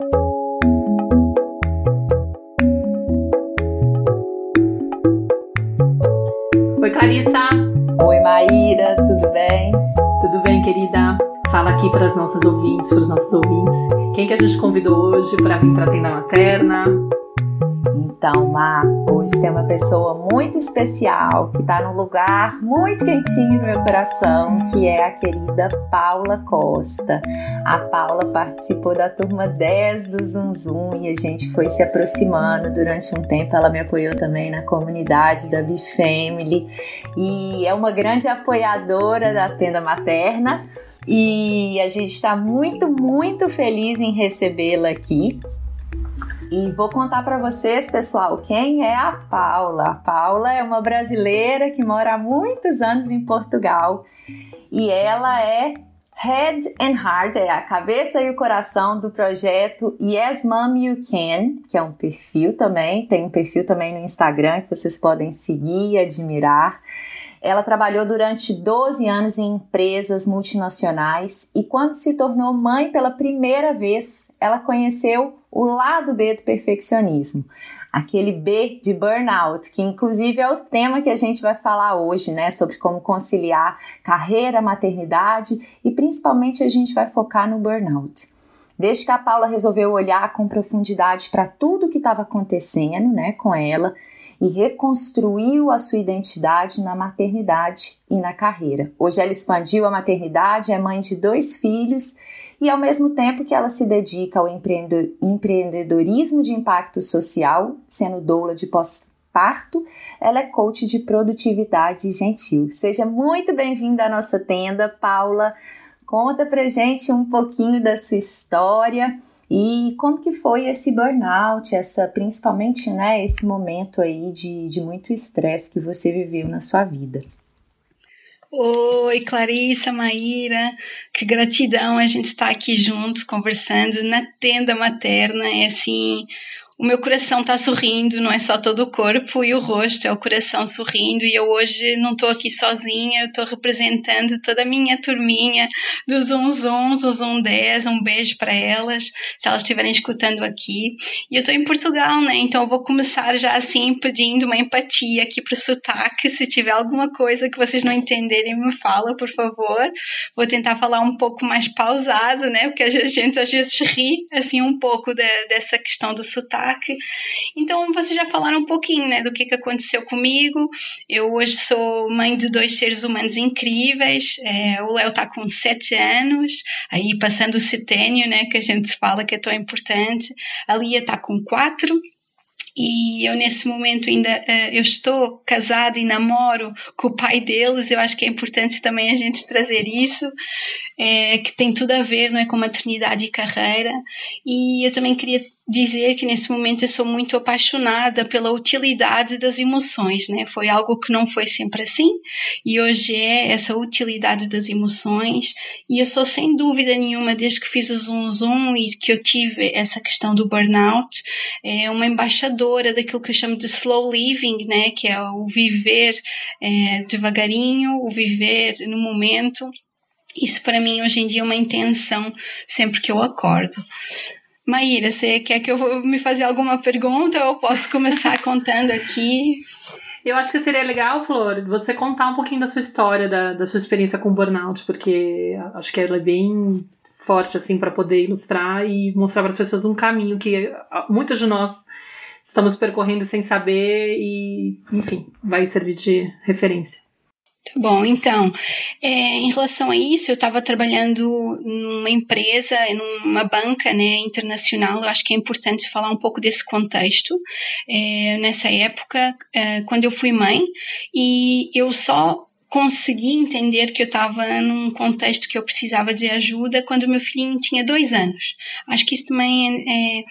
Oi, Clarissa. Oi, Maíra, tudo bem? Tudo bem, querida? Fala aqui para as nossas ouvintes, para os nossos ouvintes. Quem que a gente convidou hoje para vir para a tenda materna? Então, Mar, hoje tem uma pessoa muito especial que está num lugar muito quentinho no meu coração, que é a querida Paula Costa. A Paula participou da turma 10 do Zum e a gente foi se aproximando durante um tempo. Ela me apoiou também na comunidade da Bifamily e é uma grande apoiadora da tenda materna. E a gente está muito, muito feliz em recebê-la aqui. E vou contar para vocês, pessoal, quem é a Paula. A Paula é uma brasileira que mora há muitos anos em Portugal e ela é Head and Heart, é a cabeça e o coração do projeto Yes Mom You Can, que é um perfil também, tem um perfil também no Instagram que vocês podem seguir e admirar. Ela trabalhou durante 12 anos em empresas multinacionais e, quando se tornou mãe pela primeira vez, ela conheceu o lado B do perfeccionismo, aquele B de burnout, que inclusive é o tema que a gente vai falar hoje, né? Sobre como conciliar carreira, maternidade e principalmente a gente vai focar no burnout. Desde que a Paula resolveu olhar com profundidade para tudo que estava acontecendo, né, com ela, e reconstruiu a sua identidade na maternidade e na carreira. Hoje ela expandiu a maternidade, é mãe de dois filhos e, ao mesmo tempo que ela se dedica ao empreendedorismo de impacto social, sendo doula de pós-parto, ela é coach de produtividade gentil. Seja muito bem-vinda à nossa tenda, Paula. Conta pra gente um pouquinho da sua história e como que foi esse burnout, essa principalmente, né, esse momento aí de, de muito estresse que você viveu na sua vida? Oi, Clarissa, Maíra, que gratidão a gente estar aqui junto, conversando na tenda materna. É assim, o meu coração está sorrindo, não é só todo o corpo e o rosto, é o coração sorrindo. E eu hoje não estou aqui sozinha, estou representando toda a minha turminha dos Zum Zum, o Zum 10. Um beijo para elas, se elas estiverem escutando aqui. E eu estou em Portugal, né? Então vou começar já assim pedindo uma empatia aqui para o sotaque. Se tiver alguma coisa que vocês não entenderem, me fala, por favor. Vou tentar falar um pouco mais pausado, né? Porque a gente às vezes ri assim um pouco de, dessa questão do sotaque então, vocês já falaram um pouquinho, né, do que, que aconteceu comigo. Eu hoje sou mãe de dois seres humanos incríveis. É, o Léo está com sete anos, aí passando o setênio, né, que a gente fala que é tão importante. A Lia está com quatro e eu nesse momento ainda uh, eu estou casada e namoro com o pai deles, eu acho que é importante também a gente trazer isso, é, que tem tudo a ver não é, com maternidade e carreira, e eu também queria dizer que nesse momento eu sou muito apaixonada pela utilidade das emoções, né? Foi algo que não foi sempre assim e hoje é essa utilidade das emoções e eu sou sem dúvida nenhuma desde que fiz o Zoom Zoom e que eu tive essa questão do burnout, é uma embaixadora daquilo que eu chamo de slow living, né? Que é o viver é, devagarinho, o viver no momento. Isso para mim hoje em dia é uma intenção sempre que eu acordo. Maíra, você quer que eu me fazer alguma pergunta ou eu posso começar contando aqui? Eu acho que seria legal, Flor, você contar um pouquinho da sua história, da, da sua experiência com burnout, porque acho que ela é bem forte assim para poder ilustrar e mostrar para as pessoas um caminho que muitos de nós estamos percorrendo sem saber e, enfim, vai servir de referência. Tá bom, então, é, em relação a isso, eu estava trabalhando numa empresa, numa banca né, internacional, eu acho que é importante falar um pouco desse contexto. É, nessa época, é, quando eu fui mãe, e eu só consegui entender que eu estava num contexto que eu precisava de ajuda quando meu filhinho tinha dois anos. Acho que isso também é, é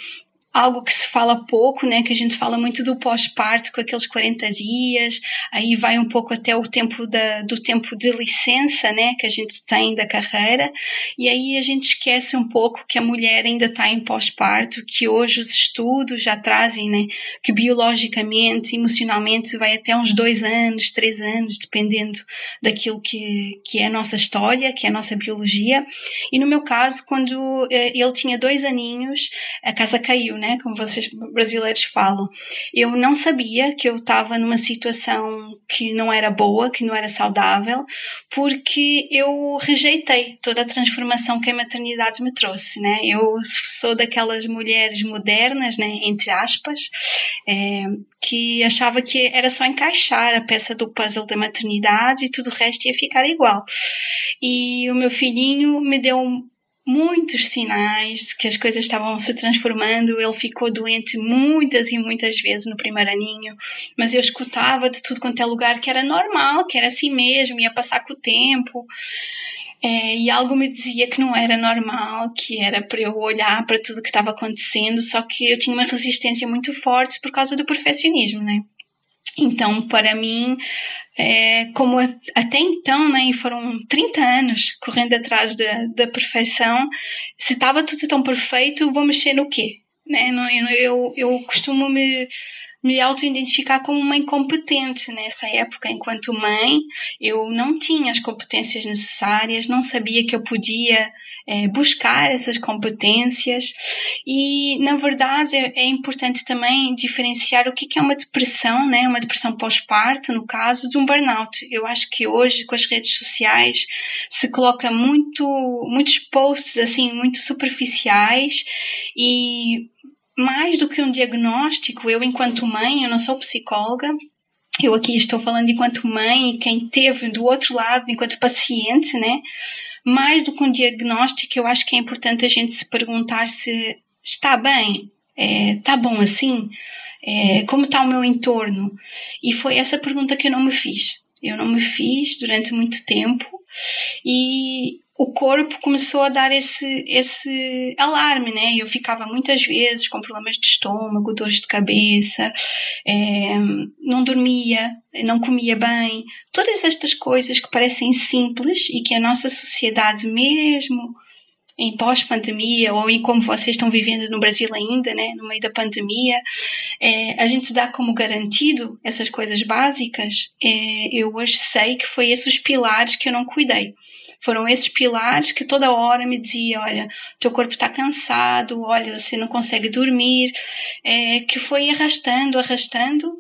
algo que se fala pouco, né? Que a gente fala muito do pós-parto com aqueles 40 dias, aí vai um pouco até o tempo da, do tempo de licença, né? Que a gente tem da carreira, e aí a gente esquece um pouco que a mulher ainda está em pós-parto, que hoje os estudos já trazem, né? Que biologicamente, emocionalmente, vai até uns dois anos, três anos, dependendo daquilo que, que é a nossa história, que é a nossa biologia. E no meu caso, quando eh, ele tinha dois aninhos, a casa caiu, né? Como vocês brasileiros falam. Eu não sabia que eu estava numa situação que não era boa, que não era saudável, porque eu rejeitei toda a transformação que a maternidade me trouxe, né? Eu sou daquelas mulheres modernas, né? Entre aspas, é, que achava que era só encaixar a peça do puzzle da maternidade e tudo o resto ia ficar igual. E o meu filhinho me deu muitos sinais que as coisas estavam se transformando. Ele ficou doente muitas e muitas vezes no primeiro aninho, mas eu escutava de tudo quanto é lugar que era normal, que era assim mesmo, ia passar com o tempo. É, e algo me dizia que não era normal, que era para eu olhar para tudo que estava acontecendo, só que eu tinha uma resistência muito forte por causa do perfeccionismo, né? Então, para mim, é, como até então, né, foram 30 anos correndo atrás da, da perfeição, se estava tudo tão perfeito, vou mexer no quê? Né? Eu, eu costumo me me auto-identificar como uma incompetente nessa época. Enquanto mãe, eu não tinha as competências necessárias, não sabia que eu podia é, buscar essas competências e, na verdade, é importante também diferenciar o que é uma depressão, né? uma depressão pós-parto, no caso, de um burnout. Eu acho que hoje, com as redes sociais, se coloca muito, muitos posts assim, muito superficiais e mais do que um diagnóstico, eu, enquanto mãe, eu não sou psicóloga, eu aqui estou falando enquanto mãe, quem teve do outro lado, enquanto paciente, né? Mais do que um diagnóstico, eu acho que é importante a gente se perguntar se está bem, é, está bom assim, é, como está o meu entorno. E foi essa pergunta que eu não me fiz. Eu não me fiz durante muito tempo e o corpo começou a dar esse, esse alarme, né? Eu ficava muitas vezes com problemas de estômago, dores de cabeça, é, não dormia, não comia bem. Todas estas coisas que parecem simples e que a nossa sociedade, mesmo em pós-pandemia ou em como vocês estão vivendo no Brasil ainda, né, no meio da pandemia, é, a gente dá como garantido essas coisas básicas. É, eu hoje sei que foi esses os pilares que eu não cuidei. Foram esses pilares que toda hora me dizia, olha, teu corpo está cansado, olha, você não consegue dormir, é, que foi arrastando, arrastando.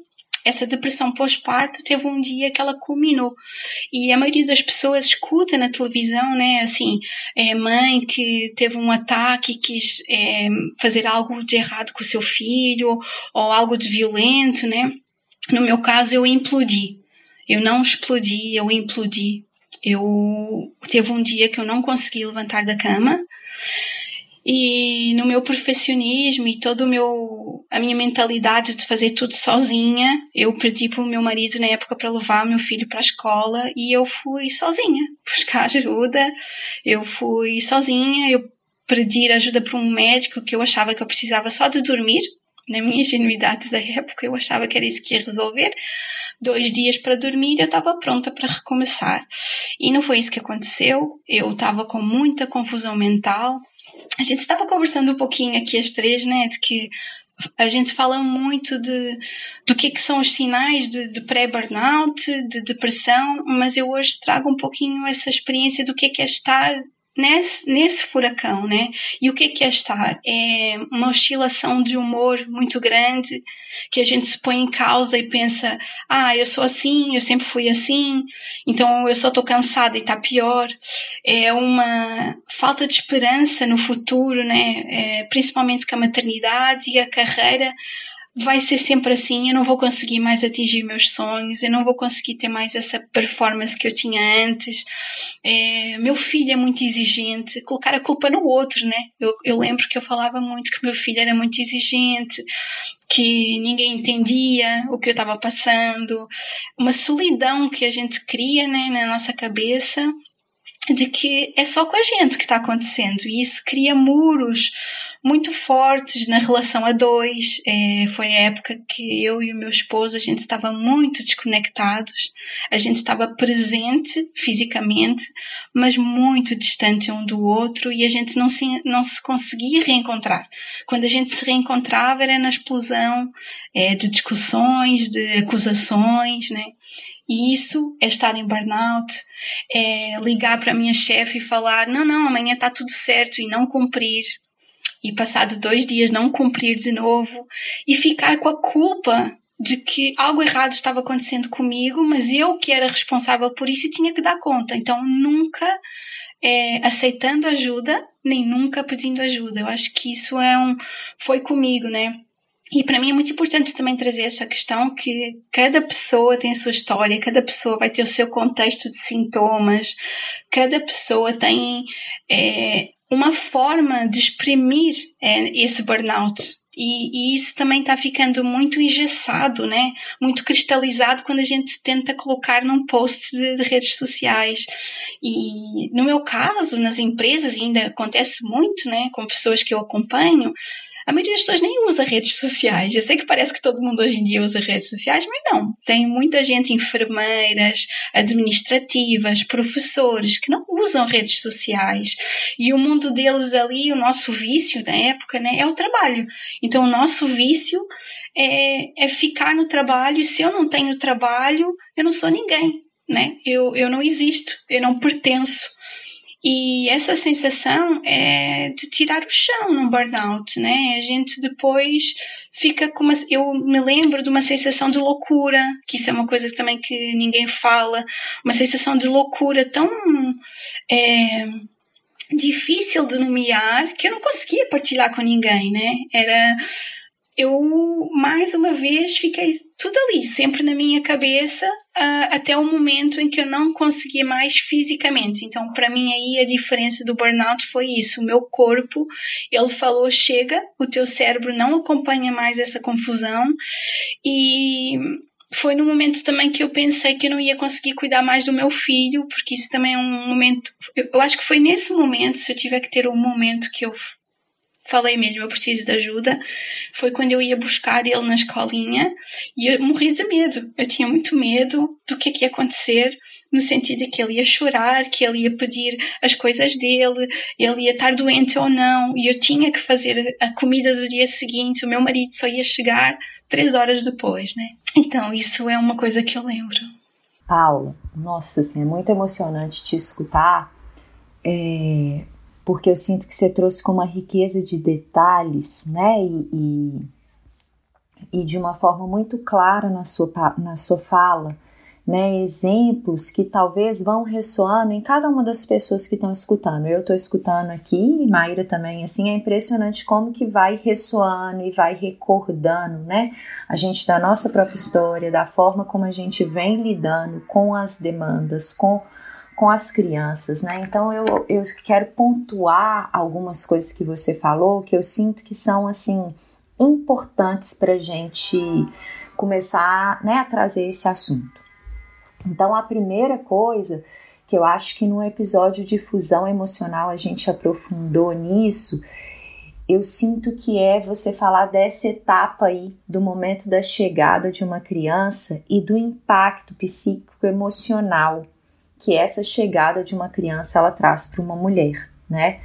Essa depressão pós-parto teve um dia que ela culminou. E a maioria das pessoas escuta na televisão, né, assim, é, mãe que teve um ataque e quis é, fazer algo de errado com o seu filho, ou algo de violento, né. No meu caso, eu implodi. Eu não explodi, eu implodi. Eu teve um dia que eu não consegui levantar da cama e no meu perfeccionismo e todo o meu a minha mentalidade de fazer tudo sozinha, eu pedi para o meu marido na época para levar meu filho para a escola e eu fui sozinha buscar ajuda. Eu fui sozinha, eu pedi ajuda para um médico que eu achava que eu precisava só de dormir. Na minha ingenuidade da época, eu achava que era isso que ia resolver dois dias para dormir, eu estava pronta para recomeçar. E não foi isso que aconteceu. Eu estava com muita confusão mental. A gente estava conversando um pouquinho aqui as três, né, de que a gente fala muito de do que, que são os sinais de, de pré-burnout, de depressão, mas eu hoje trago um pouquinho essa experiência do que, que é estar nesse, nesse furacão, né? E o que é, estar? É uma oscilação de humor muito grande que a gente se põe em causa e pensa: ah, eu sou assim, eu sempre fui assim, então eu só estou cansada e está pior. É uma falta de esperança no futuro, né? É, principalmente com a maternidade e a carreira vai ser sempre assim, eu não vou conseguir mais atingir meus sonhos, eu não vou conseguir ter mais essa performance que eu tinha antes. É, meu filho é muito exigente, colocar a culpa no outro, né? Eu, eu lembro que eu falava muito que meu filho era muito exigente, que ninguém entendia o que eu estava passando, uma solidão que a gente cria né, na nossa cabeça de que é só com a gente que está acontecendo e isso cria muros muito fortes na relação a dois. É, foi a época que eu e o meu esposo a gente estava muito desconectados, a gente estava presente fisicamente, mas muito distante um do outro e a gente não se, não se conseguia reencontrar. Quando a gente se reencontrava era na explosão é, de discussões, de acusações, né? E isso é estar em burnout, é ligar para a minha chefe e falar: não, não, amanhã está tudo certo e não cumprir. E passado dois dias não cumprir de novo e ficar com a culpa de que algo errado estava acontecendo comigo, mas eu que era responsável por isso e tinha que dar conta. Então nunca é, aceitando ajuda, nem nunca pedindo ajuda. Eu acho que isso é um foi comigo, né? E para mim é muito importante também trazer essa questão que cada pessoa tem a sua história, cada pessoa vai ter o seu contexto de sintomas, cada pessoa tem é, uma forma de exprimir é, esse burnout. E, e, isso também está ficando muito engessado, né? muito cristalizado quando a gente tenta colocar num post de, de redes sociais. E no meu caso, nas empresas, ainda acontece muito né? com pessoas que eu acompanho, a maioria das pessoas nem usa redes sociais. Eu sei que parece que todo mundo hoje em dia usa redes sociais, mas não. Tem muita gente, enfermeiras, administrativas, professores, que não usam redes sociais. E o mundo deles ali, o nosso vício na época, né, é o trabalho. Então, o nosso vício é, é ficar no trabalho. E se eu não tenho trabalho, eu não sou ninguém. Né? Eu, eu não existo, eu não pertenço. E essa sensação é de tirar o chão no burnout, né? A gente depois fica com uma. Eu me lembro de uma sensação de loucura, que isso é uma coisa também que ninguém fala, uma sensação de loucura tão. É, difícil de nomear que eu não conseguia partilhar com ninguém, né? Era eu mais uma vez fiquei tudo ali, sempre na minha cabeça, uh, até o momento em que eu não conseguia mais fisicamente. Então, para mim aí a diferença do burnout foi isso. O meu corpo, ele falou: chega, o teu cérebro não acompanha mais essa confusão e foi no momento também que eu pensei que eu não ia conseguir cuidar mais do meu filho, porque isso também é um momento. Eu acho que foi nesse momento, se eu tiver que ter um momento que eu falei mesmo, eu preciso de ajuda, foi quando eu ia buscar ele na escolinha e eu morria de medo. Eu tinha muito medo do que, é que ia acontecer, no sentido de que ele ia chorar, que ele ia pedir as coisas dele, ele ia estar doente ou não, e eu tinha que fazer a comida do dia seguinte, o meu marido só ia chegar três horas depois, né? Então, isso é uma coisa que eu lembro. Paula, nossa, assim, é muito emocionante te escutar. É, porque eu sinto que você trouxe com uma riqueza de detalhes, né? E, e, e, de uma forma muito clara na sua, na sua fala, né? Exemplos que talvez vão ressoando em cada uma das pessoas que estão escutando. Eu estou escutando aqui, e Maíra também, assim, é impressionante como que vai ressoando e vai recordando, né? A gente da nossa própria história, da forma como a gente vem lidando com as demandas, com com as crianças, né? Então eu, eu quero pontuar algumas coisas que você falou que eu sinto que são assim importantes para gente começar né, a trazer esse assunto. Então a primeira coisa que eu acho que no episódio de fusão emocional a gente aprofundou nisso, eu sinto que é você falar dessa etapa aí do momento da chegada de uma criança e do impacto psíquico emocional que essa chegada de uma criança ela traz para uma mulher, né?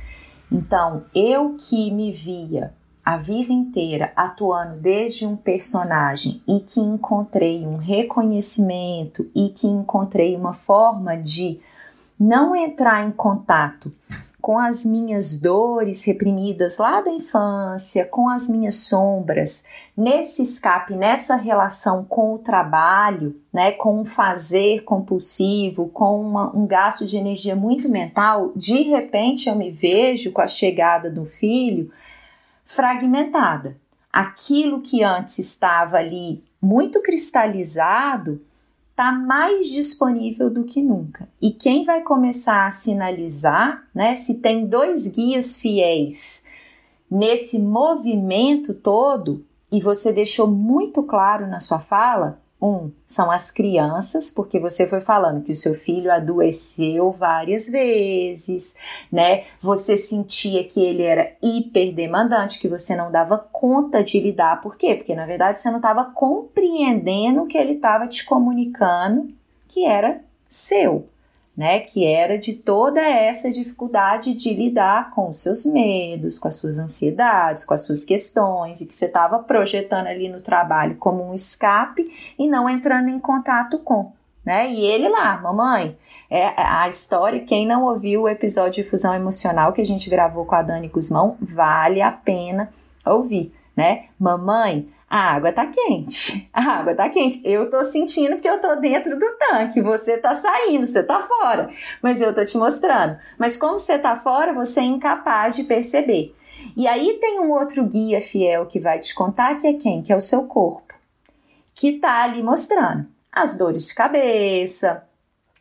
Então, eu que me via a vida inteira atuando desde um personagem e que encontrei um reconhecimento e que encontrei uma forma de não entrar em contato com as minhas dores reprimidas lá da infância, com as minhas sombras, nesse escape, nessa relação com o trabalho, né, com um fazer compulsivo, com uma, um gasto de energia muito mental, de repente eu me vejo com a chegada do filho fragmentada. Aquilo que antes estava ali muito cristalizado está mais disponível do que nunca. E quem vai começar a sinalizar, né, se tem dois guias fiéis nesse movimento todo, e você deixou muito claro na sua fala, Um, são as crianças, porque você foi falando que o seu filho adoeceu várias vezes, né? Você sentia que ele era hiperdemandante, que você não dava conta de lidar. Por quê? Porque na verdade você não estava compreendendo o que ele estava te comunicando que era seu né, que era de toda essa dificuldade de lidar com os seus medos, com as suas ansiedades, com as suas questões, e que você estava projetando ali no trabalho como um escape e não entrando em contato com. Né? E ele lá, mamãe, é a história, quem não ouviu o episódio de fusão emocional que a gente gravou com a Dani Guzmão, vale a pena ouvir, né? Mamãe, a água tá quente. A água tá quente. Eu tô sentindo porque eu tô dentro do tanque. Você tá saindo, você tá fora. Mas eu tô te mostrando. Mas como você tá fora, você é incapaz de perceber. E aí tem um outro guia fiel que vai te contar que é quem? Que é o seu corpo. Que tá ali mostrando as dores de cabeça,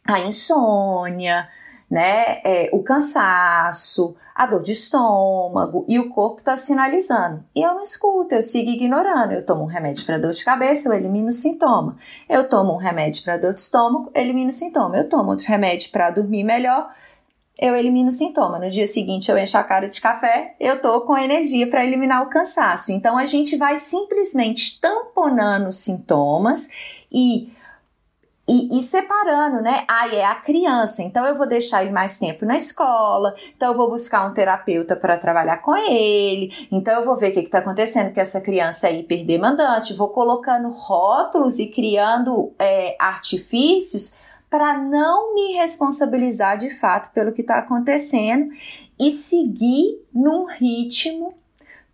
a insônia, né? É, o cansaço, a dor de estômago e o corpo está sinalizando. E eu não escuto, eu sigo ignorando. Eu tomo um remédio para dor de cabeça, eu elimino o sintoma. Eu tomo um remédio para dor de estômago, elimino o sintoma. Eu tomo outro remédio para dormir melhor, eu elimino o sintoma. No dia seguinte eu encho a cara de café, eu tô com energia para eliminar o cansaço. Então a gente vai simplesmente tamponando os sintomas e e, e, separando, né? Ah, é a criança, então eu vou deixar ele mais tempo na escola, então eu vou buscar um terapeuta para trabalhar com ele, então eu vou ver o que está acontecendo, que essa criança é hiperdemandante, vou colocando rótulos e criando é, artifícios para não me responsabilizar de fato pelo que está acontecendo e seguir num ritmo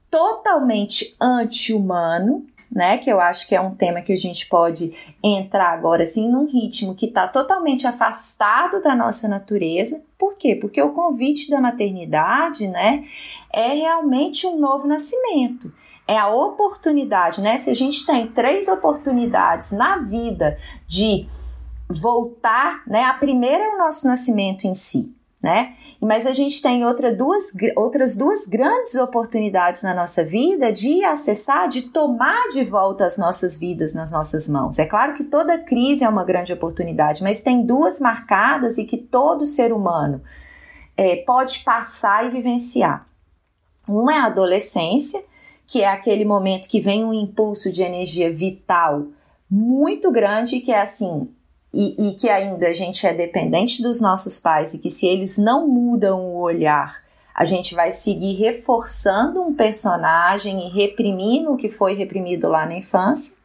totalmente anti-humano né? Que eu acho que é um tema que a gente pode entrar agora assim num ritmo que está totalmente afastado da nossa natureza. Por quê? Porque o convite da maternidade, né, é realmente um novo nascimento. É a oportunidade, né? Se a gente tem três oportunidades na vida de voltar, né? A primeira é o nosso nascimento em si, né? Mas a gente tem outra duas, outras duas grandes oportunidades na nossa vida de acessar, de tomar de volta as nossas vidas nas nossas mãos. É claro que toda crise é uma grande oportunidade, mas tem duas marcadas e que todo ser humano é, pode passar e vivenciar. Uma é a adolescência, que é aquele momento que vem um impulso de energia vital muito grande, que é assim, e, e que ainda a gente é dependente dos nossos pais e que se eles não mudam o olhar, a gente vai seguir reforçando um personagem e reprimindo o que foi reprimido lá na infância.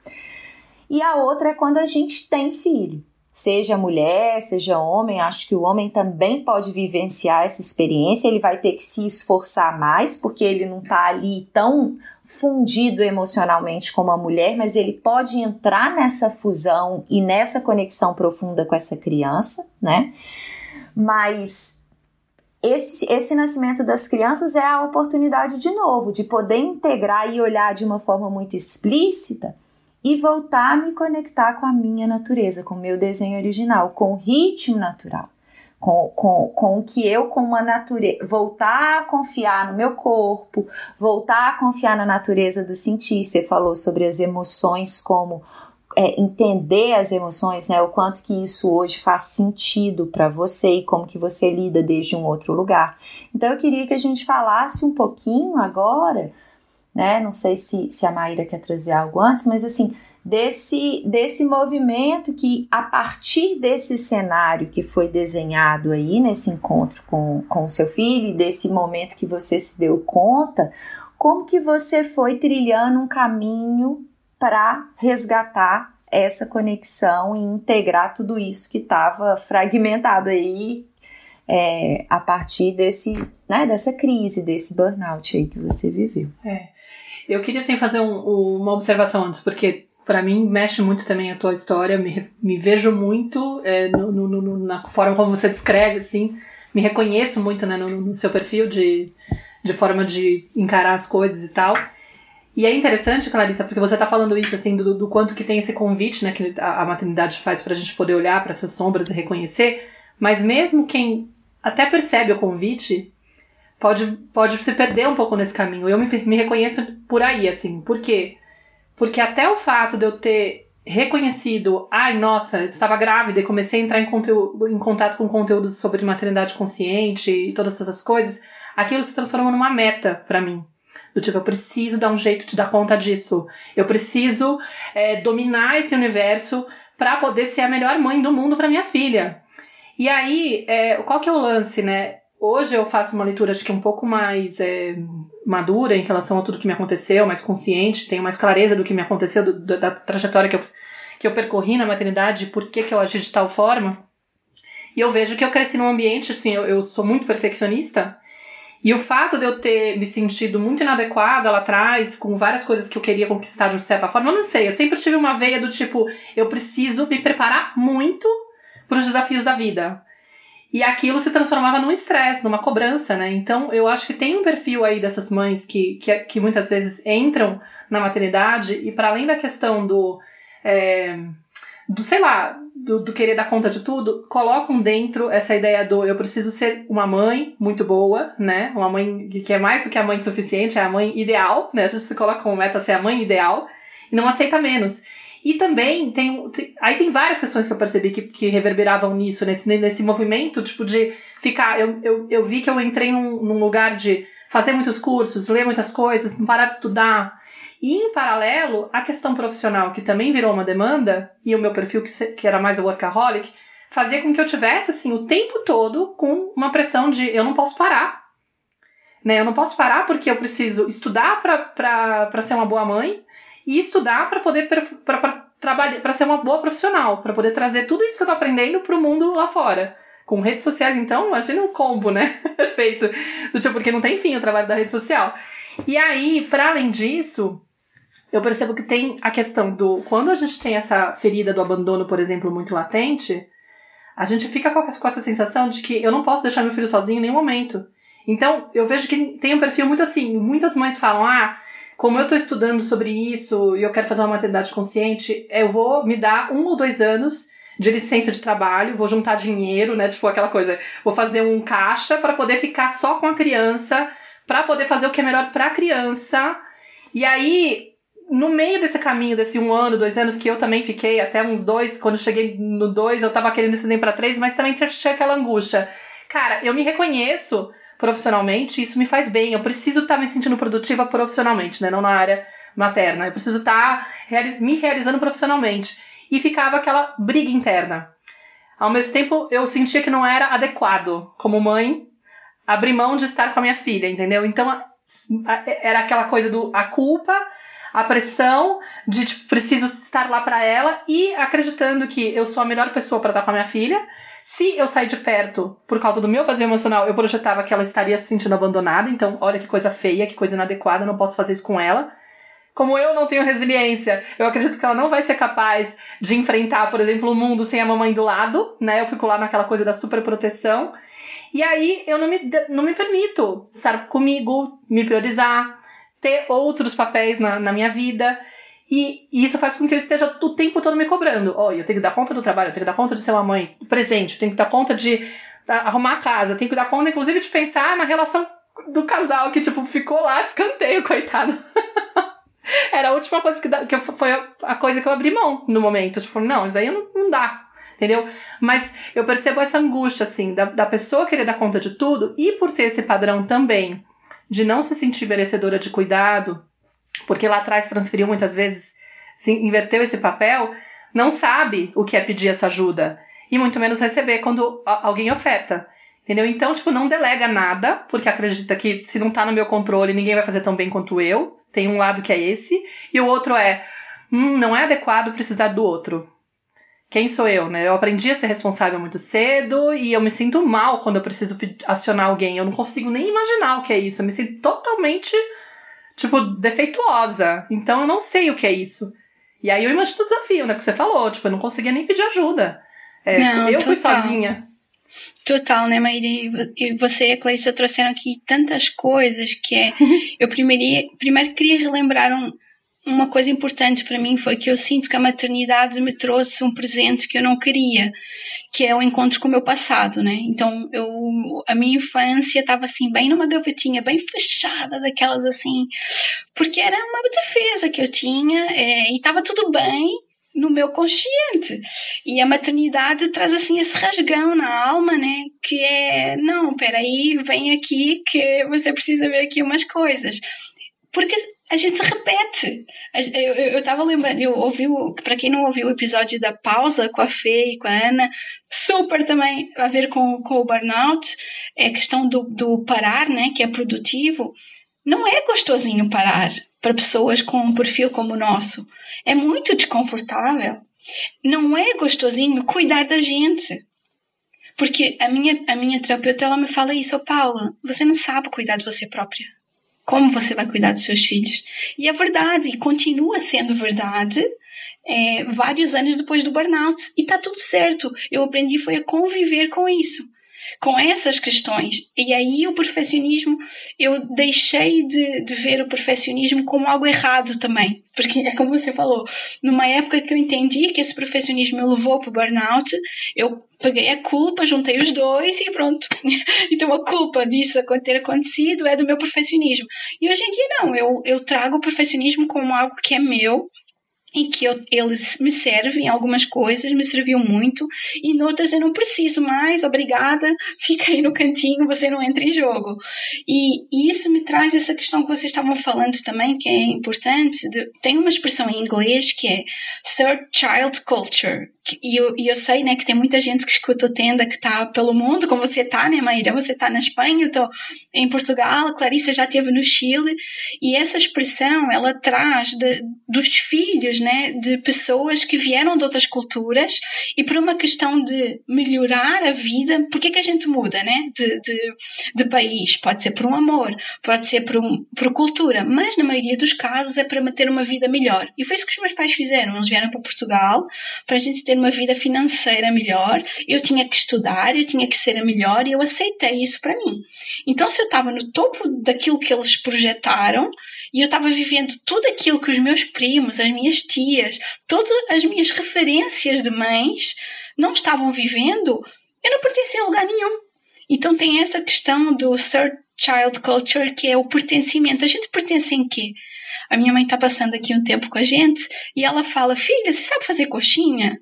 E a outra é quando a gente tem filho seja mulher, seja homem, acho que o homem também pode vivenciar essa experiência, ele vai ter que se esforçar mais, porque ele não está ali tão fundido emocionalmente como a mulher, mas ele pode entrar nessa fusão e nessa conexão profunda com essa criança, né? Mas esse, esse nascimento das crianças é a oportunidade de novo de poder integrar e olhar de uma forma muito explícita e voltar a me conectar com a minha natureza, com o meu desenho original, com o ritmo natural, com, com, com o que eu, com uma natureza, voltar a confiar no meu corpo, voltar a confiar na natureza do sentir. Você falou sobre as emoções, como é, entender as emoções, né? O quanto que isso hoje faz sentido para você e como que você lida desde um outro lugar. Então eu queria que a gente falasse um pouquinho agora né? Não sei se, se a Maíra quer trazer algo antes, mas assim, desse, desse movimento que, a partir desse cenário que foi desenhado aí nesse encontro com, com o seu filho, desse momento que você se deu conta, como que você foi trilhando um caminho para resgatar essa conexão e integrar tudo isso que estava fragmentado aí é, a partir desse, né, dessa crise, desse burnout aí que você viveu. É. Eu queria assim, fazer um, uma observação antes, porque para mim mexe muito também a tua história, me, me vejo muito é, no, no, no, na forma como você descreve, assim, me reconheço muito né, no, seu perfil de, de forma de encarar as coisas e tal. E é interessante, Clarissa, porque você está falando isso, assim, do, do, quanto que tem esse convite, né, que a, a maternidade faz para a gente poder olhar para essas sombras e reconhecer, mas mesmo quem até percebe o convite, pode, pode se perder um pouco nesse caminho. Eu me, me reconheço por aí, assim. Por quê? Porque até o fato de eu ter reconhecido, ai, nossa, eu estava grávida e comecei a entrar em, conteúdo, em contato com conteúdos sobre maternidade consciente e todas essas coisas, aquilo se transformou numa meta para mim. Do tipo, eu preciso dar um jeito de dar conta disso. Eu preciso é, dominar esse universo para poder ser a melhor mãe do mundo para minha filha. E aí, é, qual que é o lance, né? Hoje eu faço uma leitura, acho que um pouco mais é, madura em relação a tudo que me aconteceu, mais consciente, tenho mais clareza do que me aconteceu, do, do, da trajetória que eu, que eu percorri na maternidade, por que, que eu agi de tal forma. E eu vejo que eu cresci num ambiente, assim, eu, eu sou muito perfeccionista, e o fato de eu ter me sentido muito inadequada lá atrás, com várias coisas que eu queria conquistar de certa forma, eu não sei, eu sempre tive uma veia do tipo, eu preciso me preparar muito para os desafios da vida. E aquilo se transformava num estresse, numa cobrança, né? Então, eu acho que tem um perfil aí dessas mães que, que, que muitas vezes entram na maternidade e, para além da questão do. É, do, sei lá, do, do, querer dar conta de tudo, colocam dentro essa ideia do eu preciso ser uma mãe muito boa, né? Uma mãe que é mais do que a mãe suficiente, é a mãe ideal, né? A gente se coloca como meta ser a mãe ideal e não aceita menos. E também tem, Aí tem várias questões que eu percebi que, que reverberavam nisso, nesse, nesse movimento, tipo, de ficar. Eu, eu, eu vi que eu entrei num, num lugar de fazer muitos cursos, ler muitas coisas, não parar de estudar. E em paralelo, a questão profissional, que também virou uma demanda, e o meu perfil, que, que era mais workaholic, fazia com que eu tivesse, assim, o tempo todo com uma pressão de eu não posso parar. Né? Eu não posso parar porque eu preciso estudar para ser uma boa mãe, e estudar para poder trabalhar, para ser uma boa profissional, para poder trazer tudo isso que eu tô aprendendo para o mundo lá fora. Com redes sociais, então, imagina um combo, né? Feito. Do tipo, porque não tem fim o trabalho da rede social. E aí, para além disso, eu percebo que tem a questão do. Quando a gente tem essa ferida do abandono, por exemplo, muito latente, a gente fica com essa sensação de que eu não posso deixar meu filho sozinho em nenhum momento. Então, eu vejo que tem um perfil muito assim. Muitas mães falam, ah como eu estou estudando sobre isso e eu quero fazer uma maternidade consciente, eu vou me dar um ou dois anos de licença de trabalho, vou juntar dinheiro, né? Tipo aquela coisa, vou fazer um caixa para poder ficar só com a criança, para poder fazer o que é melhor para a criança. E aí, no meio desse caminho, desse um ano, dois anos que eu também fiquei, até uns dois, quando cheguei no dois, eu tava querendo estender para três, mas também tinha aquela angústia. Cara, eu me reconheço profissionalmente, isso me faz bem. Eu preciso estar tá me sentindo produtiva profissionalmente, né? Não na área materna. Eu preciso estar tá reali me realizando profissionalmente. E ficava aquela briga interna. Ao mesmo tempo, eu sentia que não era adequado, como mãe, abrir mão de estar com a minha filha, entendeu? Então, era aquela coisa do a culpa, a pressão de tipo, preciso estar lá para ela e acreditando que eu sou a melhor pessoa para estar com a minha filha se eu sair de perto por causa do meu vazio emocional, eu projetava que ela estaria se sentindo abandonada, então olha que coisa feia, que coisa inadequada, não posso fazer isso com ela. Como eu não tenho resiliência, eu acredito que ela não vai ser capaz de enfrentar, por exemplo, o mundo sem a mamãe do lado, né? Eu fico lá naquela coisa da super proteção. E aí eu não me, não me permito estar comigo, me priorizar, ter outros papéis na, na minha vida. E, isso faz com que eu esteja o tempo todo me cobrando. Olha, eu tenho que dar conta do trabalho, eu tenho que dar conta de ser uma mãe presente, eu tenho que dar conta de arrumar a casa, eu tenho que dar conta, inclusive, de pensar na relação do casal que, tipo, ficou lá de escanteio, coitado. Era a última coisa que, que eu, foi a coisa que eu abri mão no momento. Tipo, não, isso aí não, não dá. Entendeu? Mas eu percebo essa angústia, assim, da, da pessoa querer dar conta de tudo e por ter esse padrão também de não se sentir merecedora de cuidado, porque lá atrás transferiu muitas vezes, se inverteu esse papel, não sabe o que é pedir essa ajuda e muito menos receber quando alguém oferta. Entendeu? Então, tipo, não delega nada, porque acredita que se não tá no meu controle, ninguém vai fazer tão bem quanto eu. Tem um lado que é esse, e o outro é, hum, não é adequado precisar do outro. Quem sou eu, né? Eu aprendi a ser responsável muito cedo e eu me sinto mal quando eu preciso acionar alguém. Eu não consigo nem imaginar o que é isso. Eu me sinto totalmente tipo, defeituosa. Então eu não sei o que é isso. E aí eu imagino o desafio, né? Porque você falou, tipo, eu não conseguia nem pedir ajuda. É, não, eu total. fui sozinha. Total, né, Maíra? E você e a Clarissa trouxeram aqui tantas coisas que é. eu primeiro, primeiro queria relembrar um, uma coisa importante para mim foi que eu sinto que a maternidade me trouxe um presente que eu não queria, que é o encontro com o meu passado, né? Então, eu, a minha infância estava assim, bem numa gavetinha, bem fechada, daquelas assim, porque era uma defesa que eu tinha é, e estava tudo bem, no meu consciente. E a maternidade traz assim esse rasgão na alma, né? Que é, não, peraí, vem aqui que você precisa ver aqui umas coisas. Porque a gente repete. Eu estava lembrando, eu ouvi, para quem não ouviu o episódio da pausa com a Fê e com a Ana, super também a ver com, com o burnout, é a questão do, do parar, né, que é produtivo. Não é gostosinho parar para pessoas com um perfil como o nosso. É muito desconfortável. Não é gostosinho cuidar da gente. Porque a minha, a minha terapeuta ela me fala isso, oh, Paula, você não sabe cuidar de você própria. Como você vai cuidar dos seus filhos? E é verdade, e continua sendo verdade é, vários anos depois do burnout. E está tudo certo. Eu aprendi foi a conviver com isso com essas questões. E aí o perfeccionismo, eu deixei de, de ver o perfeccionismo como algo errado também. Porque é como você falou, numa época que eu entendi que esse perfeccionismo me levou para o burnout, eu peguei a culpa, juntei os dois e pronto. então a culpa disso ter acontecido é do meu perfeccionismo. E hoje em dia não, eu, eu trago o perfeccionismo como algo que é meu, em que eu, eles me servem, algumas coisas me serviam muito, e noutras eu não preciso mais, obrigada, fica aí no cantinho, você não entra em jogo. E, e isso me traz essa questão que vocês estavam falando também, que é importante, de, tem uma expressão em inglês que é third child culture, e eu, e eu sei, né, que tem muita gente que escuta o Tenda que está pelo mundo, como você está, né, Maíra? Você está na Espanha, eu estou em Portugal, Clarissa já esteve no Chile, e essa expressão, ela traz de, dos filhos, né, de pessoas que vieram de outras culturas e por uma questão de melhorar a vida, por que a gente muda, né, de, de, de país? Pode ser por um amor, pode ser por, um, por cultura, mas na maioria dos casos é para manter uma vida melhor. E foi isso que os meus pais fizeram, eles vieram para Portugal para a gente ter uma vida financeira melhor, eu tinha que estudar, eu tinha que ser a melhor e eu aceitei isso para mim. Então, se eu estava no topo daquilo que eles projetaram e eu estava vivendo tudo aquilo que os meus primos, as minhas tias, todas as minhas referências de mães não estavam vivendo, eu não pertencia a lugar nenhum. Então, tem essa questão do third child culture, que é o pertencimento. A gente pertence em quê? A minha mãe está passando aqui um tempo com a gente e ela fala: Filha, você sabe fazer coxinha?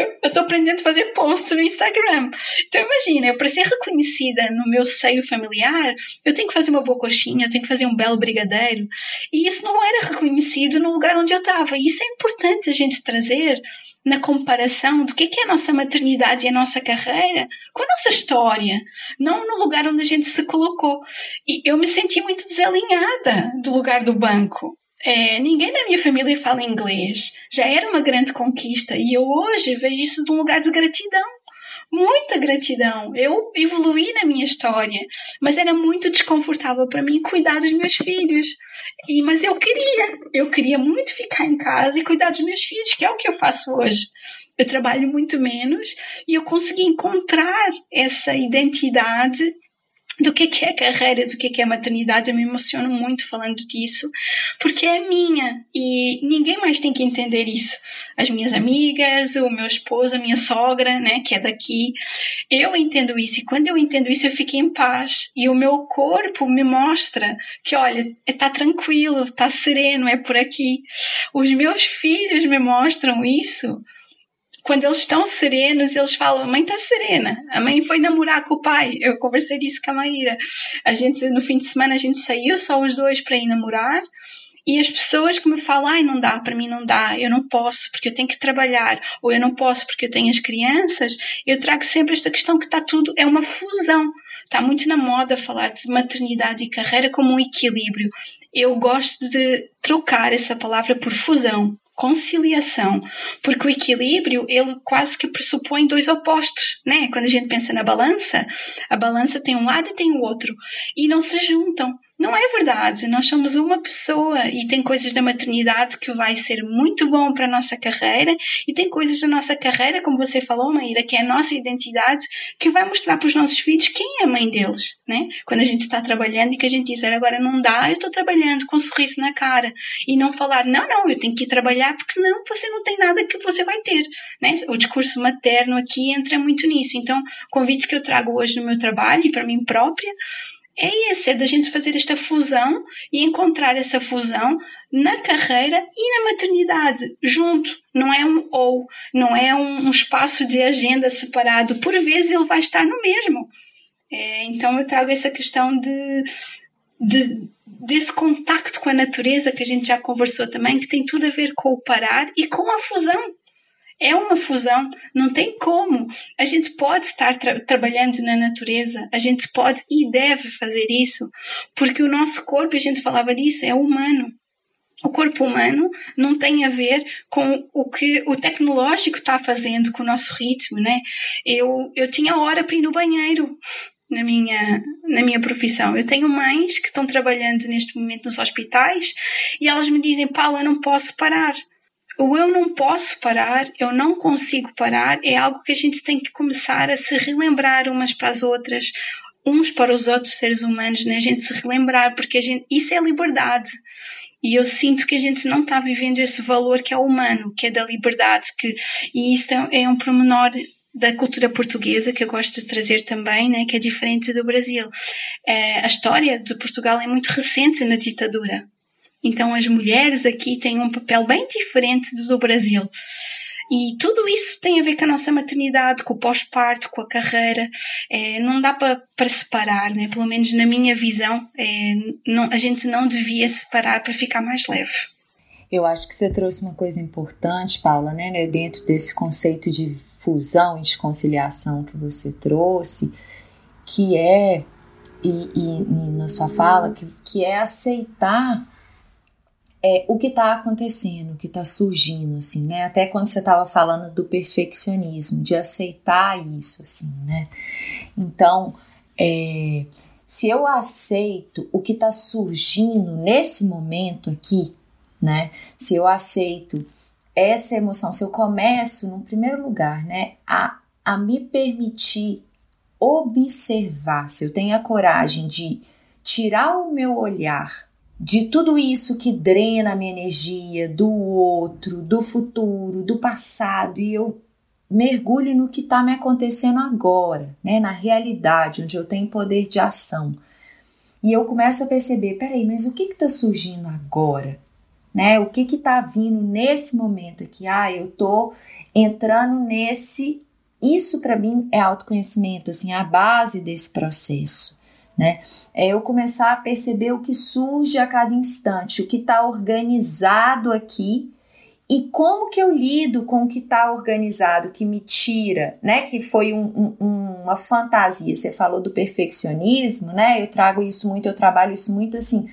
Eu estou aprendendo a fazer post no Instagram. Então imagina, eu para ser reconhecida no meu seio familiar, eu tenho que fazer uma boa coxinha, eu tenho que fazer um belo brigadeiro. E isso não era reconhecido no lugar onde eu estava. E isso é importante a gente trazer na comparação do que é a nossa maternidade e a nossa carreira com a nossa história, não no lugar onde a gente se colocou. E eu me senti muito desalinhada do lugar do banco. É, ninguém da minha família fala inglês. Já era uma grande conquista e eu hoje vejo isso de um lugar de gratidão. Muita gratidão. Eu evoluí na minha história, mas era muito desconfortável para mim cuidar dos meus filhos. E, mas eu queria, eu queria muito ficar em casa e cuidar dos meus filhos, que é o que eu faço hoje. Eu trabalho muito menos e eu consegui encontrar essa identidade do que é carreira, do que é maternidade, eu me emociono muito falando disso, porque é minha e ninguém mais tem que entender isso. As minhas amigas, o meu esposo, a minha sogra, né, que é daqui, eu entendo isso e quando eu entendo isso eu fico em paz e o meu corpo me mostra que, olha, está tranquilo, está sereno, é por aqui. Os meus filhos me mostram isso quando eles estão serenos, eles falam: a mãe está serena, a mãe foi namorar com o pai. Eu conversei disso com a Maíra. A gente, no fim de semana, a gente saiu só os dois para ir namorar. E as pessoas que me falam, ai, não dá, para mim não dá, eu não posso porque eu tenho que trabalhar, ou eu não posso porque eu tenho as crianças, eu trago sempre esta questão que está tudo, é uma fusão. Está muito na moda falar de maternidade e carreira como um equilíbrio. Eu gosto de trocar essa palavra por fusão conciliação, porque o equilíbrio ele quase que pressupõe dois opostos, né? Quando a gente pensa na balança, a balança tem um lado e tem o outro e não se juntam. Não é verdade. Nós somos uma pessoa e tem coisas da maternidade que vai ser muito bom para a nossa carreira e tem coisas da nossa carreira, como você falou, Maíra, que é a nossa identidade, que vai mostrar para os nossos filhos quem é a mãe deles, né? Quando a gente está trabalhando e que a gente diz, agora não dá, eu estou trabalhando com um sorriso na cara e não falar, não, não, eu tenho que ir trabalhar porque não, você não tem nada que você vai ter, né? O discurso materno aqui entra muito nisso. Então, convites que eu trago hoje no meu trabalho e para mim própria é esse, é da gente fazer esta fusão e encontrar essa fusão na carreira e na maternidade, junto. Não é um ou, não é um, espaço de agenda separado. Por vezes ele vai estar no mesmo. É, então eu trago essa questão de, de, desse contacto com a natureza que a gente já conversou também, que tem tudo a ver com o parar e com a fusão. É uma fusão, não tem como. A gente pode estar tra trabalhando na natureza, a gente pode e deve fazer isso, porque o nosso corpo, a gente falava disso, é humano. O corpo humano não tem a ver com o que o tecnológico está fazendo com o nosso ritmo, né? Eu, eu tinha hora para ir no banheiro na minha, na minha profissão. Eu tenho mães que estão trabalhando neste momento nos hospitais e elas me dizem: Paula, não posso parar. O eu não posso parar, eu não consigo parar, é algo que a gente tem que começar a se relembrar umas para as outras, uns para os outros seres humanos, né? A gente se relembrar, porque a gente, isso é liberdade. E eu sinto que a gente não está vivendo esse valor que é humano, que é da liberdade, que, e isso é um pormenor da cultura portuguesa que eu gosto de trazer também, né, que é diferente do Brasil. É, a história de Portugal é muito recente na ditadura. Então as mulheres aqui têm um papel bem diferente do do Brasil. E tudo isso tem a ver com a nossa maternidade, com o pós-parto, com a carreira. É, não dá para separar, né? pelo menos na minha visão, é, não, a gente não devia separar para ficar mais leve. Eu acho que você trouxe uma coisa importante, Paula, né, né, dentro desse conceito de fusão e de conciliação que você trouxe, que é, e, e, e na sua fala, que, que é aceitar é, o que está acontecendo, o que está surgindo, assim, né? Até quando você estava falando do perfeccionismo, de aceitar isso, assim, né? Então, é, se eu aceito o que está surgindo nesse momento aqui, né? Se eu aceito essa emoção, se eu começo, no primeiro lugar, né, a, a me permitir observar, se eu tenho a coragem de tirar o meu olhar de tudo isso que drena a minha energia, do outro, do futuro, do passado, e eu mergulho no que está me acontecendo agora, né, na realidade, onde eu tenho poder de ação. E eu começo a perceber, peraí, mas o que está surgindo agora? né? O que que tá vindo nesse momento aqui? Ah, eu tô entrando nesse isso para mim é autoconhecimento, assim, a base desse processo, né? É eu começar a perceber o que surge a cada instante, o que está organizado aqui e como que eu lido com o que está organizado, que me tira, né? Que foi um, um, uma fantasia. Você falou do perfeccionismo, né? Eu trago isso muito, eu trabalho isso muito assim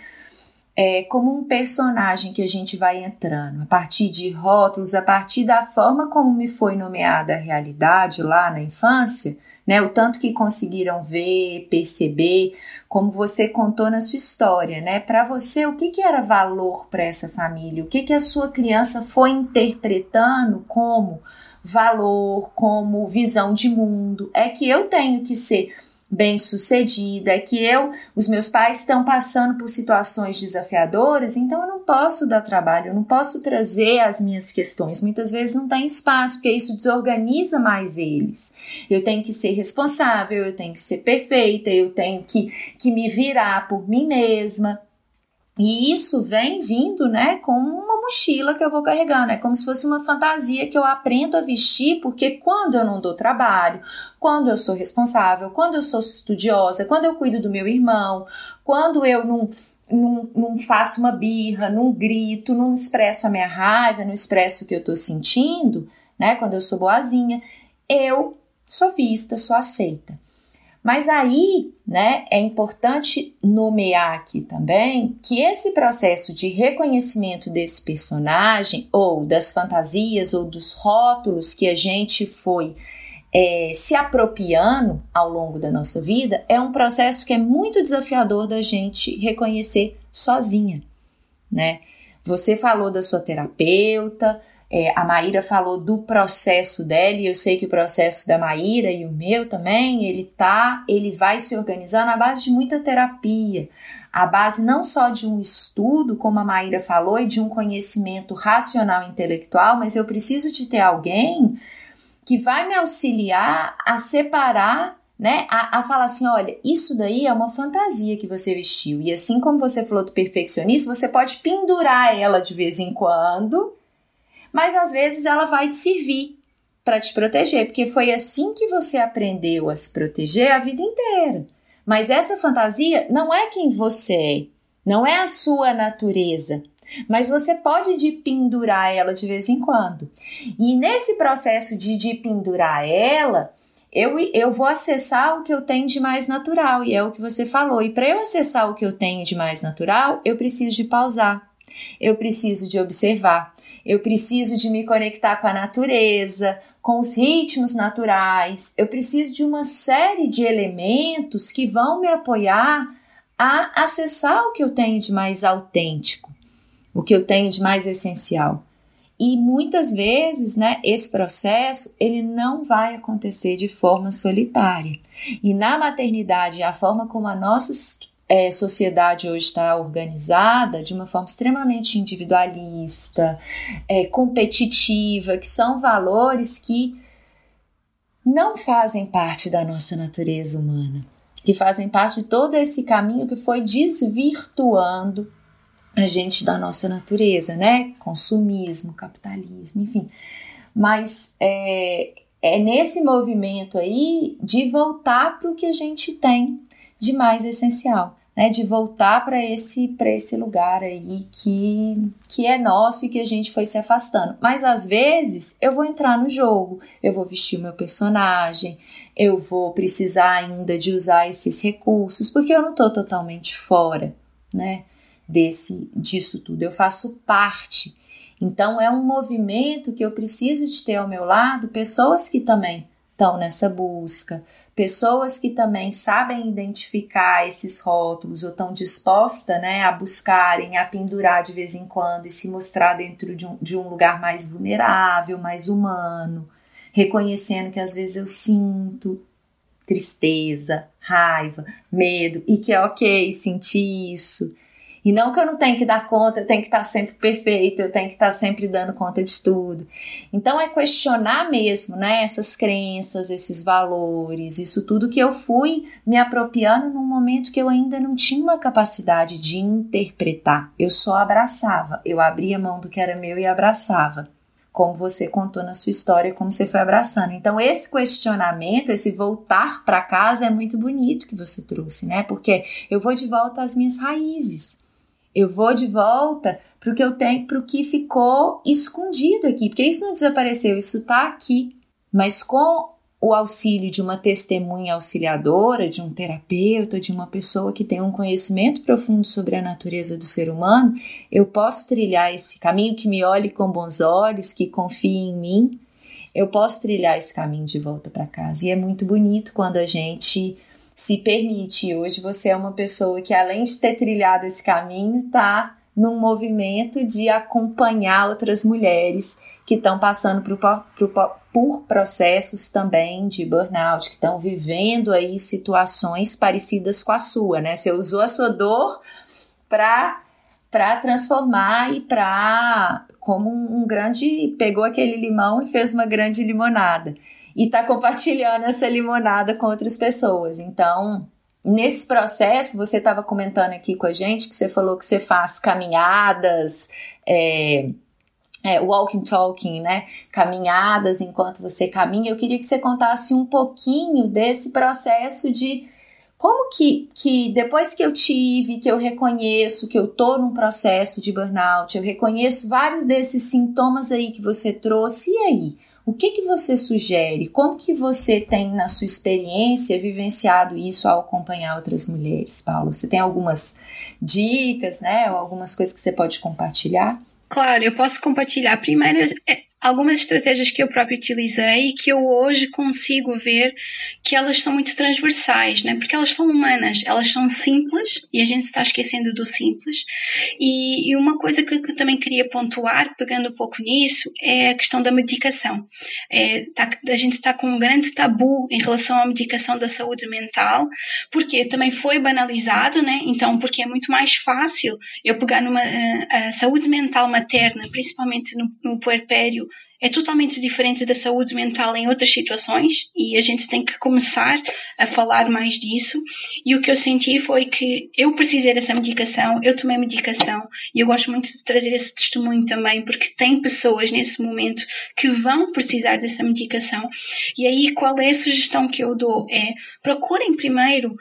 é, como um personagem que a gente vai entrando, a partir de rótulos, a partir da forma como me foi nomeada a realidade lá na infância, né? O tanto que conseguiram ver, perceber, como você contou na sua história, né? Para você, o que, que era valor para essa família? O que, que a sua criança foi interpretando como valor, como visão de mundo? É que eu tenho que ser bem sucedida, é que eu, os meus pais estão passando por situações desafiadoras, então eu não posso dar trabalho, eu não posso trazer as minhas questões. Muitas vezes não tem espaço, porque isso desorganiza mais eles. Eu tenho que ser responsável, eu tenho que ser perfeita, eu tenho que, que me virar por mim mesma. E isso vem vindo, né, com uma mochila que eu vou carregando, é como se fosse uma fantasia que eu aprendo a vestir, porque quando eu não dou trabalho, quando eu sou responsável, quando eu sou estudiosa, quando eu cuido do meu irmão, quando eu não, não, não faço uma birra, não grito, não expresso a minha raiva, não expresso o que eu tô sentindo, né, quando eu sou boazinha, eu sou vista, sou aceita. Mas aí, né, é importante nomear aqui também que esse processo de reconhecimento desse personagem, ou das fantasias, ou dos rótulos que a gente foi é, se apropriando ao longo da nossa vida, é um processo que é muito desafiador da gente reconhecer sozinha, né? Você falou da sua terapeuta, é, a Maíra falou do processo dela, e eu sei que o processo da Maíra e o meu também, ele tá, ele vai se organizando à base de muita terapia, a base não só de um estudo, como a Maíra falou, e de um conhecimento racional e intelectual, mas eu preciso de ter alguém que vai me auxiliar a separar né, a, a falar assim: olha, isso daí é uma fantasia que você vestiu. E assim como você falou do perfeccionismo, você pode pendurar ela de vez em quando, mas às vezes ela vai te servir para te proteger, porque foi assim que você aprendeu a se proteger a vida inteira. Mas essa fantasia não é quem você é, não é a sua natureza. Mas você pode de pendurar ela de vez em quando. E nesse processo de de pendurar ela, eu, eu vou acessar o que eu tenho de mais natural, e é o que você falou. E para eu acessar o que eu tenho de mais natural, eu preciso de pausar, eu preciso de observar, eu preciso de me conectar com a natureza, com os ritmos naturais, eu preciso de uma série de elementos que vão me apoiar a acessar o que eu tenho de mais autêntico, o que eu tenho de mais essencial. E muitas vezes, né, esse processo ele não vai acontecer de forma solitária. E na maternidade, a forma como a nossa é, sociedade hoje está organizada de uma forma extremamente individualista, é, competitiva, que são valores que não fazem parte da nossa natureza humana, que fazem parte de todo esse caminho que foi desvirtuando a gente da nossa natureza, né? Consumismo, capitalismo, enfim. Mas é, é nesse movimento aí de voltar para o que a gente tem de mais essencial. Né, de voltar para esse para esse lugar aí que que é nosso e que a gente foi se afastando. Mas às vezes eu vou entrar no jogo, eu vou vestir o meu personagem, eu vou precisar ainda de usar esses recursos, porque eu não estou totalmente fora, né? desse disso tudo. Eu faço parte. Então é um movimento que eu preciso de ter ao meu lado pessoas que também estão nessa busca, pessoas que também sabem identificar esses rótulos ou estão dispostas né, a buscarem, a pendurar de vez em quando e se mostrar dentro de um, de um lugar mais vulnerável, mais humano, reconhecendo que às vezes eu sinto tristeza, raiva, medo e que é ok sentir isso e não que eu não tenho que dar conta, eu tenho que estar sempre perfeito, eu tenho que estar sempre dando conta de tudo. Então é questionar mesmo, né, essas crenças, esses valores, isso tudo que eu fui me apropriando num momento que eu ainda não tinha uma capacidade de interpretar. Eu só abraçava, eu abria mão do que era meu e abraçava como você contou na sua história, como você foi abraçando. Então, esse questionamento, esse voltar para casa é muito bonito que você trouxe, né? Porque eu vou de volta às minhas raízes. Eu vou de volta para o que eu tenho, para o que ficou escondido aqui, porque isso não desapareceu, isso está aqui. Mas com o auxílio de uma testemunha auxiliadora, de um terapeuta, de uma pessoa que tem um conhecimento profundo sobre a natureza do ser humano, eu posso trilhar esse caminho que me olhe com bons olhos, que confie em mim. Eu posso trilhar esse caminho de volta para casa. E é muito bonito quando a gente se permite. Hoje você é uma pessoa que, além de ter trilhado esse caminho, está num movimento de acompanhar outras mulheres que estão passando por, por, por, processos também de burnout, que estão vivendo aí situações parecidas com a sua, né? Você usou a sua dor para para transformar e para como um, um grande pegou aquele limão e fez uma grande limonada e está compartilhando essa limonada com outras pessoas. Então, nesse processo, você estava comentando aqui com a gente que você falou que você faz caminhadas, é, é, walking talking, né? Caminhadas enquanto você caminha. Eu queria que você contasse um pouquinho desse processo de como que, que depois que eu tive, que eu reconheço que eu tô num processo de burnout, eu reconheço vários desses sintomas aí que você trouxe, e aí? O que, que você sugere? Como que você tem, na sua experiência, vivenciado isso ao acompanhar outras mulheres, Paulo? Você tem algumas dicas, né? Ou algumas coisas que você pode compartilhar? Claro, eu posso compartilhar. Primeiro, é, algumas estratégias que eu próprio utilizei e que eu hoje consigo ver que elas são muito transversais, né? porque elas são humanas, elas são simples e a gente está esquecendo do simples. E, e uma coisa que, que, eu também queria pontuar, pegando um pouco nisso, é a questão da medicação. É, tá, a gente está com um grande tabu em relação à medicação da saúde mental, porque também foi banalizado, né? então porque é muito mais fácil eu pegar numa a, a saúde mental materna, principalmente no, no puerpério, é totalmente diferente da saúde mental em outras situações e a gente tem que começar a falar mais disso. E o que eu senti foi que eu precisei dessa medicação, eu tomei medicação e eu gosto muito de trazer esse testemunho também, porque tem pessoas nesse momento que vão precisar dessa medicação. E aí, qual é a sugestão que eu dou? É procurem primeiro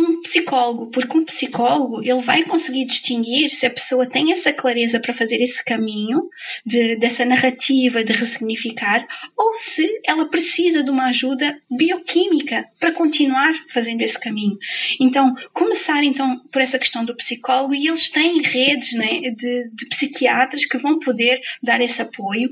um psicólogo, porque um psicólogo ele vai conseguir distinguir se a pessoa tem essa clareza para fazer esse caminho de, dessa narrativa de ressignificar ou se ela precisa de uma ajuda bioquímica para continuar fazendo esse caminho. Então, começar então por essa questão do psicólogo e eles têm redes né, de, de psiquiatras que vão poder dar esse apoio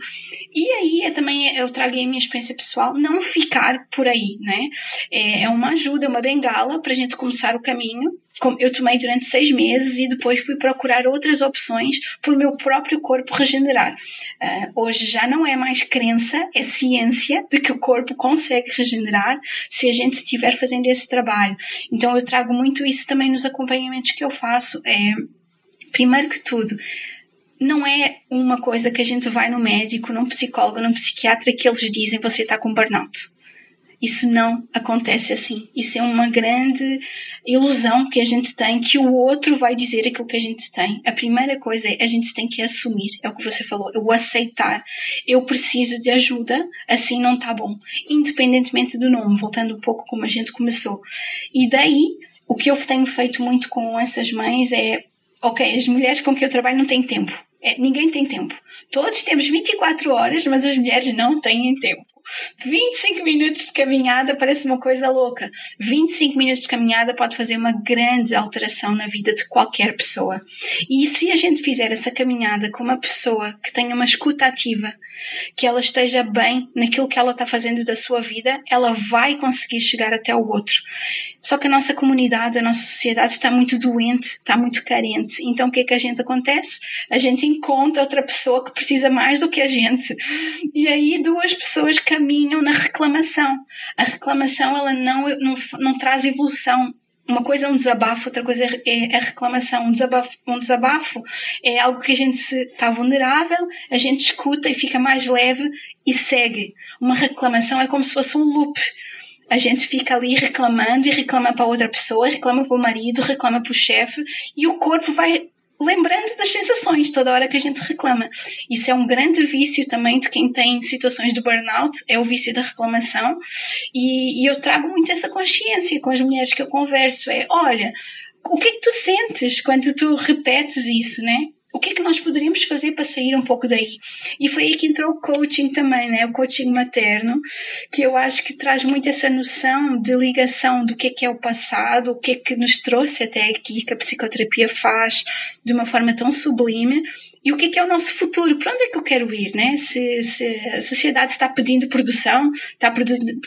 e aí eu também eu trago a minha experiência pessoal não ficar por aí, né? É, é uma ajuda, é uma bengala para a gente começar começar o caminho. Eu tomei durante seis meses e depois fui procurar outras opções para o meu próprio corpo regenerar. Uh, hoje já não é mais crença, é ciência de que o corpo consegue regenerar se a gente estiver fazendo esse trabalho. Então eu trago muito isso também nos acompanhamentos que eu faço. É, primeiro que tudo, não é uma coisa que a gente vai no médico, num psicólogo, num psiquiatra que eles dizem você está com burnout. Isso não acontece assim. Isso é uma grande ilusão que a gente tem que o outro vai dizer aquilo que a gente tem. A primeira coisa é a gente tem que assumir, é o que você falou, o aceitar. Eu preciso de ajuda, assim não está bom. Independentemente do nome, voltando um pouco como a gente começou. E daí, o que eu tenho feito muito com essas mães é, ok, as mulheres com que eu trabalho não têm tempo. É, ninguém tem tempo. Todos temos 24 horas, mas as mulheres não têm tempo. 25 minutos de caminhada parece uma coisa louca. 25 minutos de caminhada pode fazer uma grande alteração na vida de qualquer pessoa. E se a gente fizer essa caminhada com uma pessoa que tenha uma escuta ativa, que ela esteja bem naquilo que ela está fazendo da sua vida, ela vai conseguir chegar até o outro. Só que a nossa comunidade, a nossa sociedade está muito doente, está muito carente. Então o que é que a gente acontece? A gente encontra outra pessoa que precisa mais do que a gente. E aí duas pessoas caminham na reclamação. A reclamação ela não, não, não traz evolução uma coisa é um desabafo, outra coisa é, é a reclamação. Um desabafo, um desabafo é algo que a gente está vulnerável, a gente escuta e fica mais leve e segue. Uma reclamação é como se fosse um loop. A gente fica ali reclamando e reclama para outra pessoa, reclama para o marido, reclama para o chefe e o corpo vai lembrando das sensações toda hora que a gente reclama. Isso é um grande vício também de quem tem situações de burnout, é o vício da reclamação. E, e eu trago muito essa consciência com as mulheres que eu converso. É, olha, o que é que tu sentes quando tu repetes isso, né? O que é que nós poderíamos fazer para sair um pouco daí? E foi aí que entrou o coaching também, né? O coaching materno, que eu acho que traz muito essa noção de ligação do que é que é o passado, o que é que nos trouxe até aqui, que a psicoterapia faz de uma forma tão sublime, e o que é, que é o nosso futuro? Para onde é que eu quero ir? Né? Se, se a sociedade está pedindo produção, está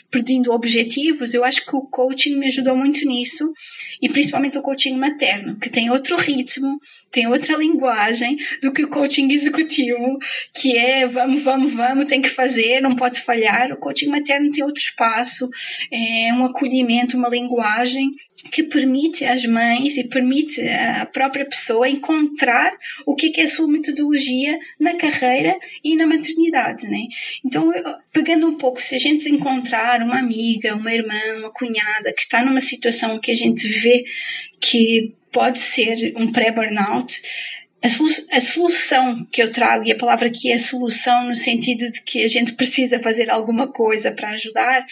pedindo objetivos, eu acho que o coaching me ajudou muito nisso, e principalmente o coaching materno, que tem outro ritmo, tem outra linguagem do que o coaching executivo, que é vamos, vamos, vamos, tem que fazer, não pode falhar. O coaching materno tem outro espaço, é um acolhimento, uma linguagem que permite às mães e permite à própria pessoa encontrar o que é a sua metodologia na carreira e na maternidade, né? Então, pegando um pouco, se a gente encontrar uma amiga, uma irmã, uma cunhada que está numa situação que a gente vê que pode ser um pré-burnout, a, solução que eu trago, e a palavra aqui é solução no sentido de que a gente precisa fazer alguma coisa para ajudar,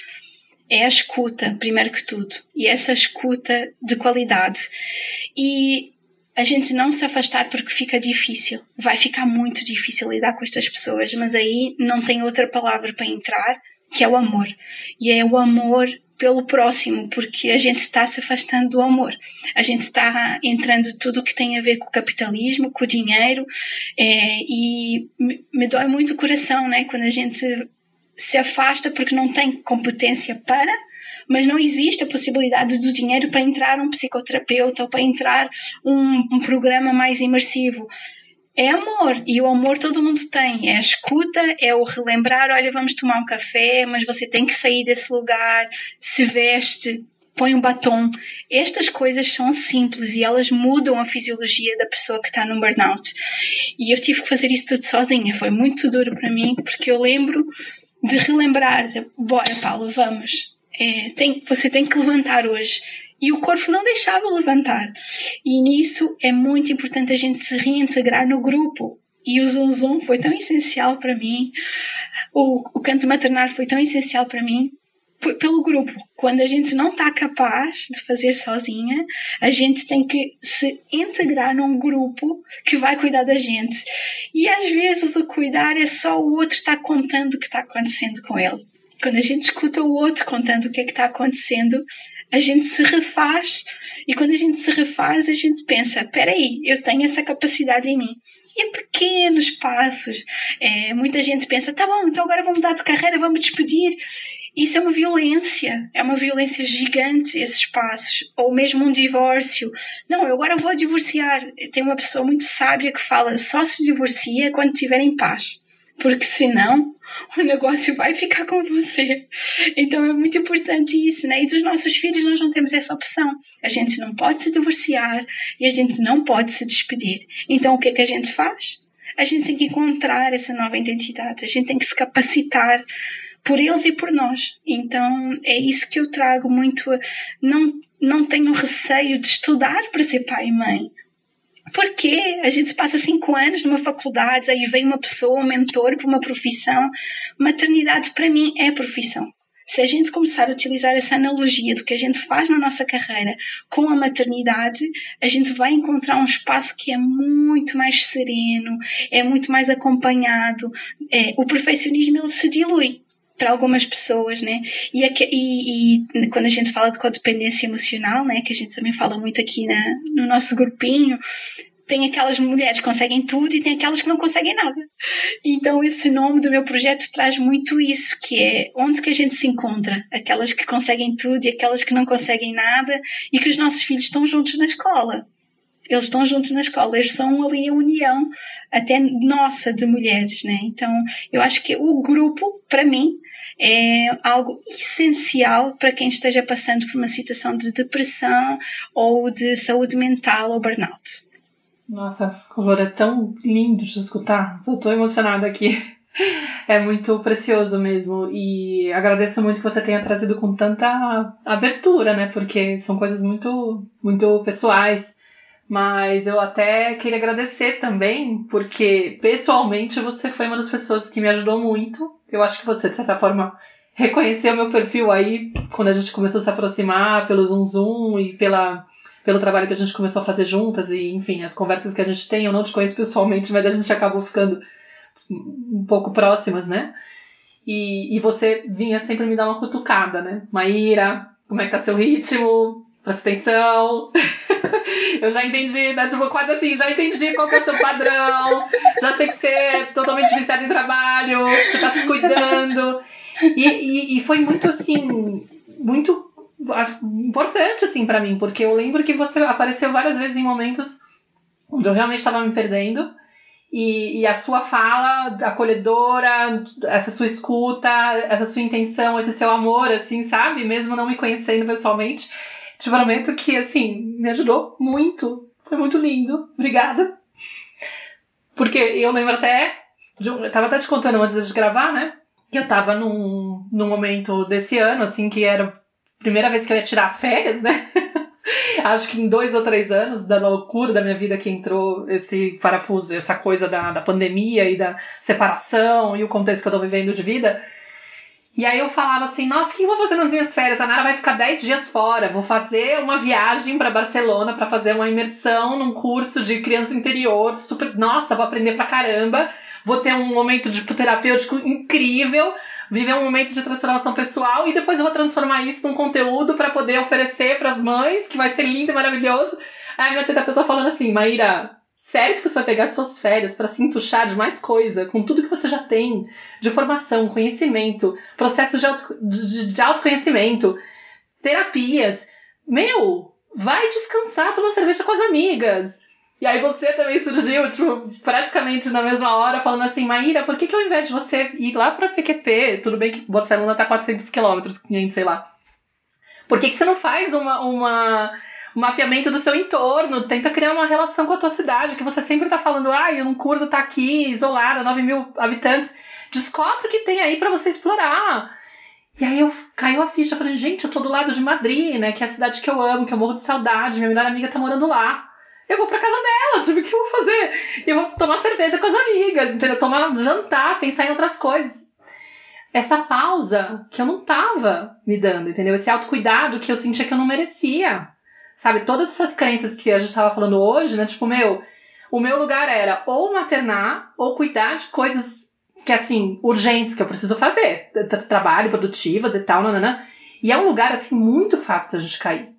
é a escuta, primeiro que tudo. E essa escuta de qualidade. E a gente não se afastar porque fica difícil. Vai ficar muito difícil lidar com estas pessoas, mas aí não tem outra palavra para entrar que é o amor. E é o amor pelo próximo, porque a gente está se afastando do amor. A gente está entrando tudo que tem a ver com o capitalismo, com o dinheiro, é, e me, me dói muito o coração, né? Quando a gente se afasta porque não tem competência para, mas não existe a possibilidade do dinheiro para entrar um psicoterapeuta ou para entrar um, um programa mais imersivo é amor. E o amor todo mundo tem. É a escuta, é o relembrar: olha, vamos tomar um café, mas você tem que sair desse lugar, se veste, põe um batom. Estas coisas são simples e elas mudam a fisiologia da pessoa que está no burnout. E eu tive que fazer isso tudo sozinha. Foi muito duro para mim, porque eu lembro de relembrar, bora Paulo, vamos. É, tem, você tem que levantar hoje. E o corpo não deixava levantar. E nisso é muito importante a gente se reintegrar no grupo. E o Zoom foi tão essencial para mim. O, o canto maternar foi tão essencial para mim pelo grupo. Quando a gente não está capaz de fazer sozinha, a gente tem que se integrar num grupo que vai cuidar da gente. E às vezes o cuidar é só o outro estar contando o que está acontecendo com ele. Quando a gente escuta o outro contando o que é que está acontecendo, a gente se refaz. E quando a gente se refaz, a gente pensa: peraí, eu tenho essa capacidade em mim. E é pequenos passos. É, muita gente pensa: tá bom, então agora vou mudar de carreira, vamos despedir. Isso é uma violência, é uma violência gigante esses passos, ou mesmo um divórcio. Não, eu agora vou divorciar. Tem uma pessoa muito sábia que fala só se divorcia quando estiver em paz, porque senão o negócio vai ficar com você. Então é muito importante isso, né? E dos nossos filhos nós não temos essa opção. A gente não pode se divorciar e a gente não pode se despedir. Então o que é que a gente faz? A gente tem que encontrar essa nova identidade, a gente tem que se capacitar por eles e por nós. Então é isso que eu trago muito. Não, não tenho receio de estudar para ser pai e mãe. Porque a gente passa cinco anos numa faculdade, aí vem uma pessoa, um mentor para uma profissão. Maternidade para mim é profissão. Se a gente começar a utilizar essa analogia do que a gente faz na nossa carreira com a maternidade, a gente vai encontrar um espaço que é muito mais sereno, é muito mais acompanhado. É, o perfeccionismo ele se dilui para algumas pessoas, né? E, e, e, quando a gente fala de codependência emocional, né, que a gente também fala muito aqui na, no nosso grupinho, tem aquelas mulheres que conseguem tudo e tem aquelas que não conseguem nada. Então esse nome do meu projeto traz muito isso, que é onde que a gente se encontra, aquelas que conseguem tudo e aquelas que não conseguem nada e que os nossos filhos estão juntos na escola. Eles estão juntos na escola, eles são ali a união até nossa de mulheres, né? Então, eu acho que o grupo, para mim, é algo essencial para quem esteja passando por uma situação de depressão ou de saúde mental ou burnout. Nossa, Flor, é tão lindo de escutar. Estou emocionada aqui. É muito precioso mesmo. E agradeço muito que você tenha trazido com tanta abertura, né? Porque são coisas muito, muito pessoais. Mas eu até queria agradecer também, porque pessoalmente você foi uma das pessoas que me ajudou muito. Eu acho que você, de certa forma, reconheceu meu perfil aí quando a gente começou a se aproximar pelo Zoom Zoom e pela, pelo trabalho que a gente começou a fazer juntas e, enfim, as conversas que a gente tem. Eu não te conheço pessoalmente, mas a gente acabou ficando um pouco próximas, né? E, e você vinha sempre me dar uma cutucada, né? Maíra, como é que tá seu ritmo? Presta atenção. eu já entendi, né? Tipo, quase assim, já entendi qual que é o seu padrão. Já sei que você é totalmente viciado em trabalho, você tá se cuidando. E, e, e foi muito assim, muito importante assim para mim, porque eu lembro que você apareceu várias vezes em momentos onde eu realmente estava me perdendo. E, e, a sua fala acolhedora, essa sua escuta, essa sua intenção, esse seu amor, assim, sabe? Mesmo não me conhecendo pessoalmente, prometo que, assim, me ajudou muito. Foi muito lindo. Obrigada. Porque eu lembro até. De, eu tava até te contando antes de gravar, né? Que eu tava num, num momento desse ano, assim, que era a primeira vez que eu ia tirar férias, né? Acho que em dois ou três anos da loucura da minha vida que entrou esse parafuso, essa coisa da, da pandemia e da separação e o contexto que eu tô vivendo de vida. E aí eu falava assim, nossa, o que eu vou fazer nas minhas férias? A Nara vai ficar 10 dias fora. Vou fazer uma viagem para Barcelona para fazer uma imersão num curso de criança interior. Super, nossa, vou aprender pra caramba. Vou ter um momento de terapêutico incrível, viver um momento de transformação pessoal e depois eu vou transformar isso num conteúdo para poder oferecer para as mães, que vai ser lindo e maravilhoso. Aí a minha terapeuta falando assim, Maíra, Sério que você vai pegar suas férias para se entuchar de mais coisa, com tudo que você já tem de formação, conhecimento, processos de, auto, de, de autoconhecimento, terapias. Meu, vai descansar, tomar cerveja com as amigas. E aí você também surgiu, tipo, praticamente na mesma hora, falando assim, Maíra, por que, que ao invés de você ir lá pra PQP, tudo bem que Barcelona tá 400 quilômetros, 500, sei lá, Por que, que você não faz uma, uma, um mapeamento do seu entorno? Tenta criar uma relação com a tua cidade, que você sempre tá falando, ah, curto estar tá aqui, isolada, 9 mil habitantes. Descobre o que tem aí para você explorar. E aí eu caiu a ficha, falei, gente, eu tô do lado de Madrid, né? Que é a cidade que eu amo, que eu morro de saudade, minha melhor amiga tá morando lá. Eu vou pra casa dela, tipo, o que eu vou fazer? Eu vou tomar cerveja com as amigas, entendeu? Tomar jantar, pensar em outras coisas. Essa pausa que eu não tava me dando, entendeu? Esse autocuidado que eu sentia que eu não merecia. Sabe, todas essas crenças que a gente tava falando hoje, né? Tipo, meu, o meu lugar era ou maternar ou cuidar de coisas que assim, urgentes que eu preciso fazer. Trabalho, produtivas e tal, nanana. E é um lugar, assim, muito fácil da gente cair.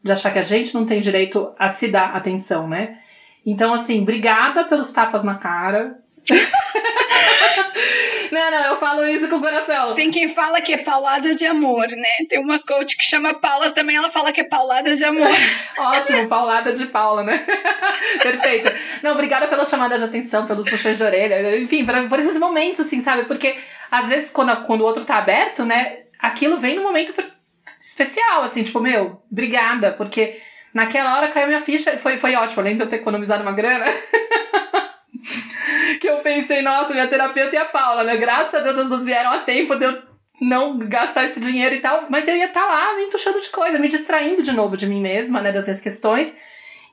De achar que a gente não tem direito a se dar atenção, né? Então, assim, obrigada pelos tapas na cara. Não, não, eu falo isso com o coração. Tem quem fala que é paulada de amor, né? Tem uma coach que chama Paula também, ela fala que é paulada de amor. Ótimo, paulada de Paula, né? Perfeito. Não, obrigada pela chamada de atenção, pelos puxões de orelha, enfim, por, por esses momentos, assim, sabe? Porque às vezes quando, quando o outro tá aberto, né? Aquilo vem num momento especial, assim, tipo, meu, obrigada, porque naquela hora caiu minha ficha, foi, foi ótimo, além de eu ter economizado uma grana. que eu pensei, nossa, minha terapeuta e a Paula, né? Graças a Deus elas vieram a tempo de eu não gastar esse dinheiro e tal, mas eu ia estar tá lá me entuchando de coisa, me distraindo de novo de mim mesma, né, das minhas questões,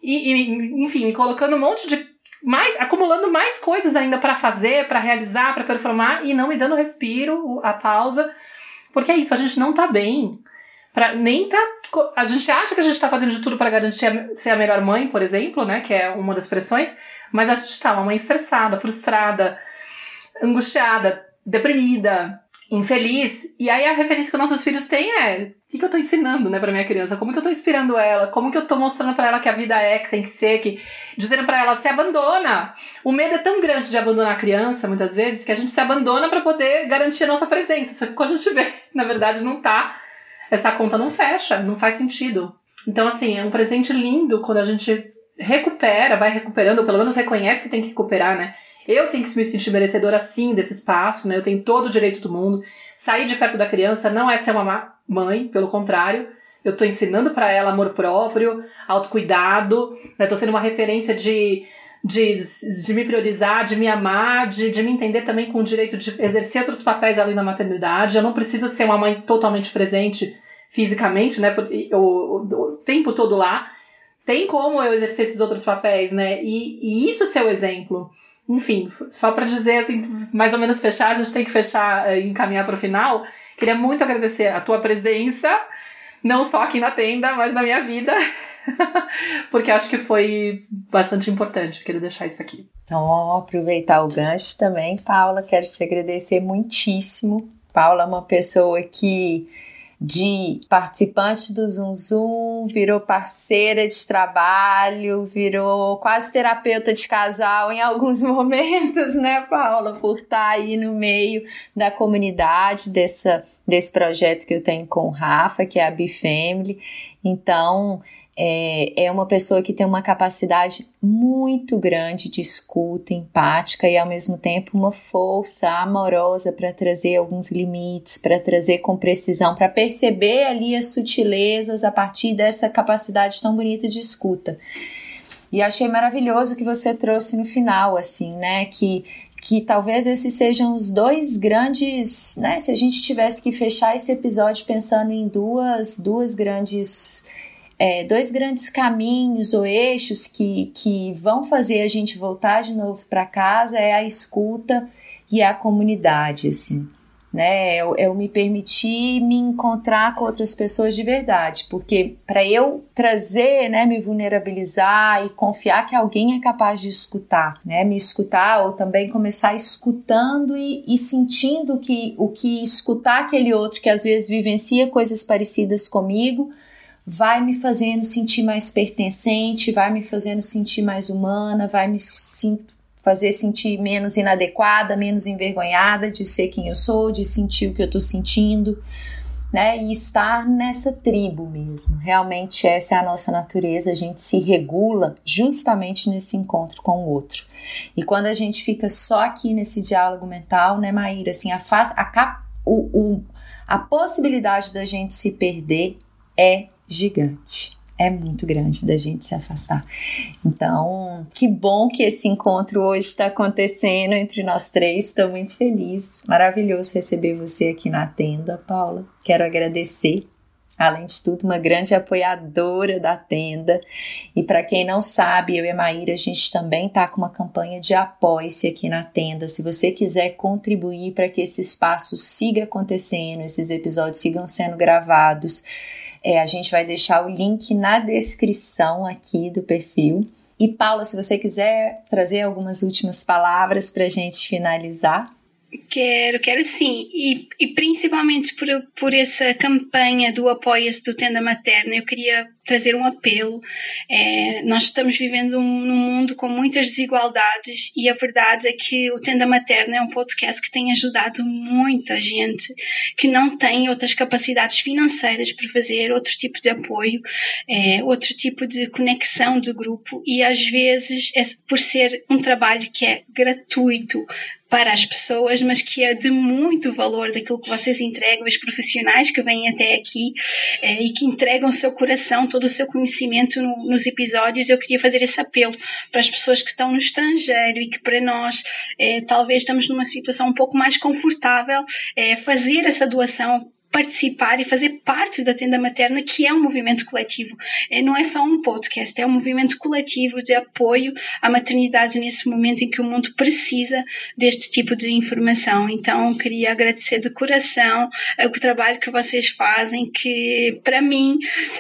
e, e enfim, me colocando um monte de mais, acumulando mais coisas ainda para fazer, para realizar, para performar e não me dando respiro, a pausa, porque é isso, a gente não tá bem. Pra, nem tá. A gente acha que a gente tá fazendo de tudo para garantir ser a melhor mãe, por exemplo, né? Que é uma das pressões, mas a gente está uma mãe estressada, frustrada, angustiada, deprimida, infeliz. E aí a referência que nossos filhos têm é o que, que eu estou ensinando, né, para minha criança? Como que eu estou inspirando ela? Como que eu estou mostrando para ela que a vida é, que tem que ser, que dizendo para ela se abandona. O medo é tão grande de abandonar a criança, muitas vezes, que a gente se abandona para poder garantir a nossa presença. Só que quando a gente vê, na verdade, não tá. Essa conta não fecha, não faz sentido. Então, assim, é um presente lindo quando a gente recupera, vai recuperando, ou pelo menos reconhece que tem que recuperar, né? Eu tenho que me sentir merecedora sim desse espaço, né? Eu tenho todo o direito do mundo. Sair de perto da criança não é ser uma mãe, pelo contrário. Eu estou ensinando para ela amor próprio, autocuidado, né? Tô sendo uma referência de, de, de me priorizar, de me amar, de, de me entender também com o direito de exercer outros papéis além da maternidade. Eu não preciso ser uma mãe totalmente presente fisicamente, né? O tempo todo lá tem como eu exercer esses outros papéis, né? E, e isso ser o exemplo. Enfim, só para dizer assim, mais ou menos fechar, a gente tem que fechar e encaminhar para o final. Queria muito agradecer a tua presença, não só aqui na tenda, mas na minha vida, porque acho que foi bastante importante. Queria deixar isso aqui. Então, aproveitar o gancho também, Paula, quero te agradecer muitíssimo. Paula é uma pessoa que de participante do Zoom Zoom, virou parceira de trabalho, virou quase terapeuta de casal em alguns momentos, né, Paula? Por estar aí no meio da comunidade dessa, desse projeto que eu tenho com o Rafa, que é a Bifamily. Então, é, é uma pessoa que tem uma capacidade muito grande de escuta empática e ao mesmo tempo uma força amorosa para trazer alguns limites, para trazer com precisão, para perceber ali as sutilezas a partir dessa capacidade tão bonita de escuta. E achei maravilhoso que você trouxe no final, assim, né? Que que talvez esses sejam os dois grandes, né? Se a gente tivesse que fechar esse episódio pensando em duas, duas grandes é, dois grandes caminhos ou eixos que, que vão fazer a gente voltar de novo para casa é a escuta e a comunidade, assim. Né, eu, eu me permitir me encontrar com outras pessoas de verdade, porque para eu trazer, né, me vulnerabilizar e confiar que alguém é capaz de escutar, né, me escutar ou também começar escutando e, e sentindo que o que escutar aquele outro que às vezes vivencia coisas parecidas comigo vai me fazendo sentir mais pertencente, vai me fazendo sentir mais humana, vai me sim, fazer sentir menos inadequada, menos envergonhada de ser quem eu sou, de sentir o que eu tô sentindo, né? E estar nessa tribo mesmo. Realmente essa é a nossa natureza, a gente se regula justamente nesse encontro com o outro. E quando a gente fica só aqui nesse diálogo mental, né, Maíra, assim, a, a, a, o, o, a possibilidade da gente se perder é gigante é muito grande da gente se afastar. Então, que bom que esse encontro hoje está acontecendo entre nós três. Estou muito feliz. Maravilhoso receber você aqui na tenda, Paula. Quero agradecer. Além de tudo, uma grande apoiadora da tenda. E para quem não sabe, eu e a Maíra, a gente também está com uma campanha de apoie-se aqui na tenda. Se você quiser contribuir para que esse espaço siga acontecendo, esses episódios sigam sendo gravados, é, a gente vai deixar o link na descrição aqui do perfil. E Paula, se você quiser trazer algumas últimas palavras para a gente finalizar. Quero, quero sim. E, e principalmente por, por essa campanha do apoio-se do Tenda Materna, eu queria trazer um apelo. É, nós estamos vivendo um, num mundo com muitas desigualdades e a verdade é que o Tenda Materna é um podcast que tem ajudado muita gente que não tem outras capacidades financeiras para fazer outro tipo de apoio, é, outro tipo de conexão do grupo e às vezes é por ser um trabalho que é gratuito, para as pessoas, mas que é de muito valor daquilo que vocês entregam, os profissionais que vêm até aqui é, e que entregam o seu coração, todo o seu conhecimento no, nos episódios. Eu queria fazer esse apelo para as pessoas que estão no estrangeiro e que para nós é, talvez estamos numa situação um pouco mais confortável, é, fazer essa doação participar e fazer parte da tenda materna, que é um movimento coletivo. É, não é só um podcast, é um movimento coletivo de apoio à maternidade nesse momento em que o mundo precisa deste tipo de informação. Então, queria agradecer de coração o trabalho que vocês fazem, que para mim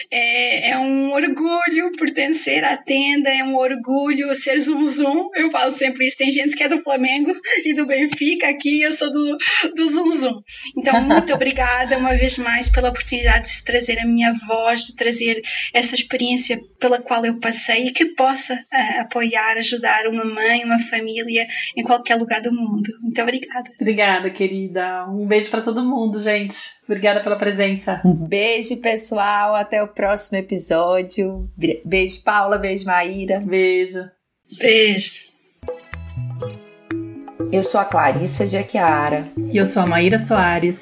é, é, um orgulho pertencer à tenda, é um orgulho ser zum zum. Eu falo sempre isso. Tem gente que é do Flamengo e do Benfica aqui, eu sou do, do zum zum. Então, muito obrigada uma vez mais pela oportunidade de trazer a minha voz, de trazer essa experiência pela qual eu passei e que possa uh, apoiar, ajudar uma mãe, uma família em qualquer lugar do mundo. Muito obrigada. Obrigada, querida. Um beijo para todo mundo, gente. Obrigada pela presença. Um beijo, pessoal. Até o próximo episódio. Beijo, Paula. Beijo, Maíra. Beijo. Beijo. Eu sou a Clarissa de Aquiara. E eu sou a Maíra Soares.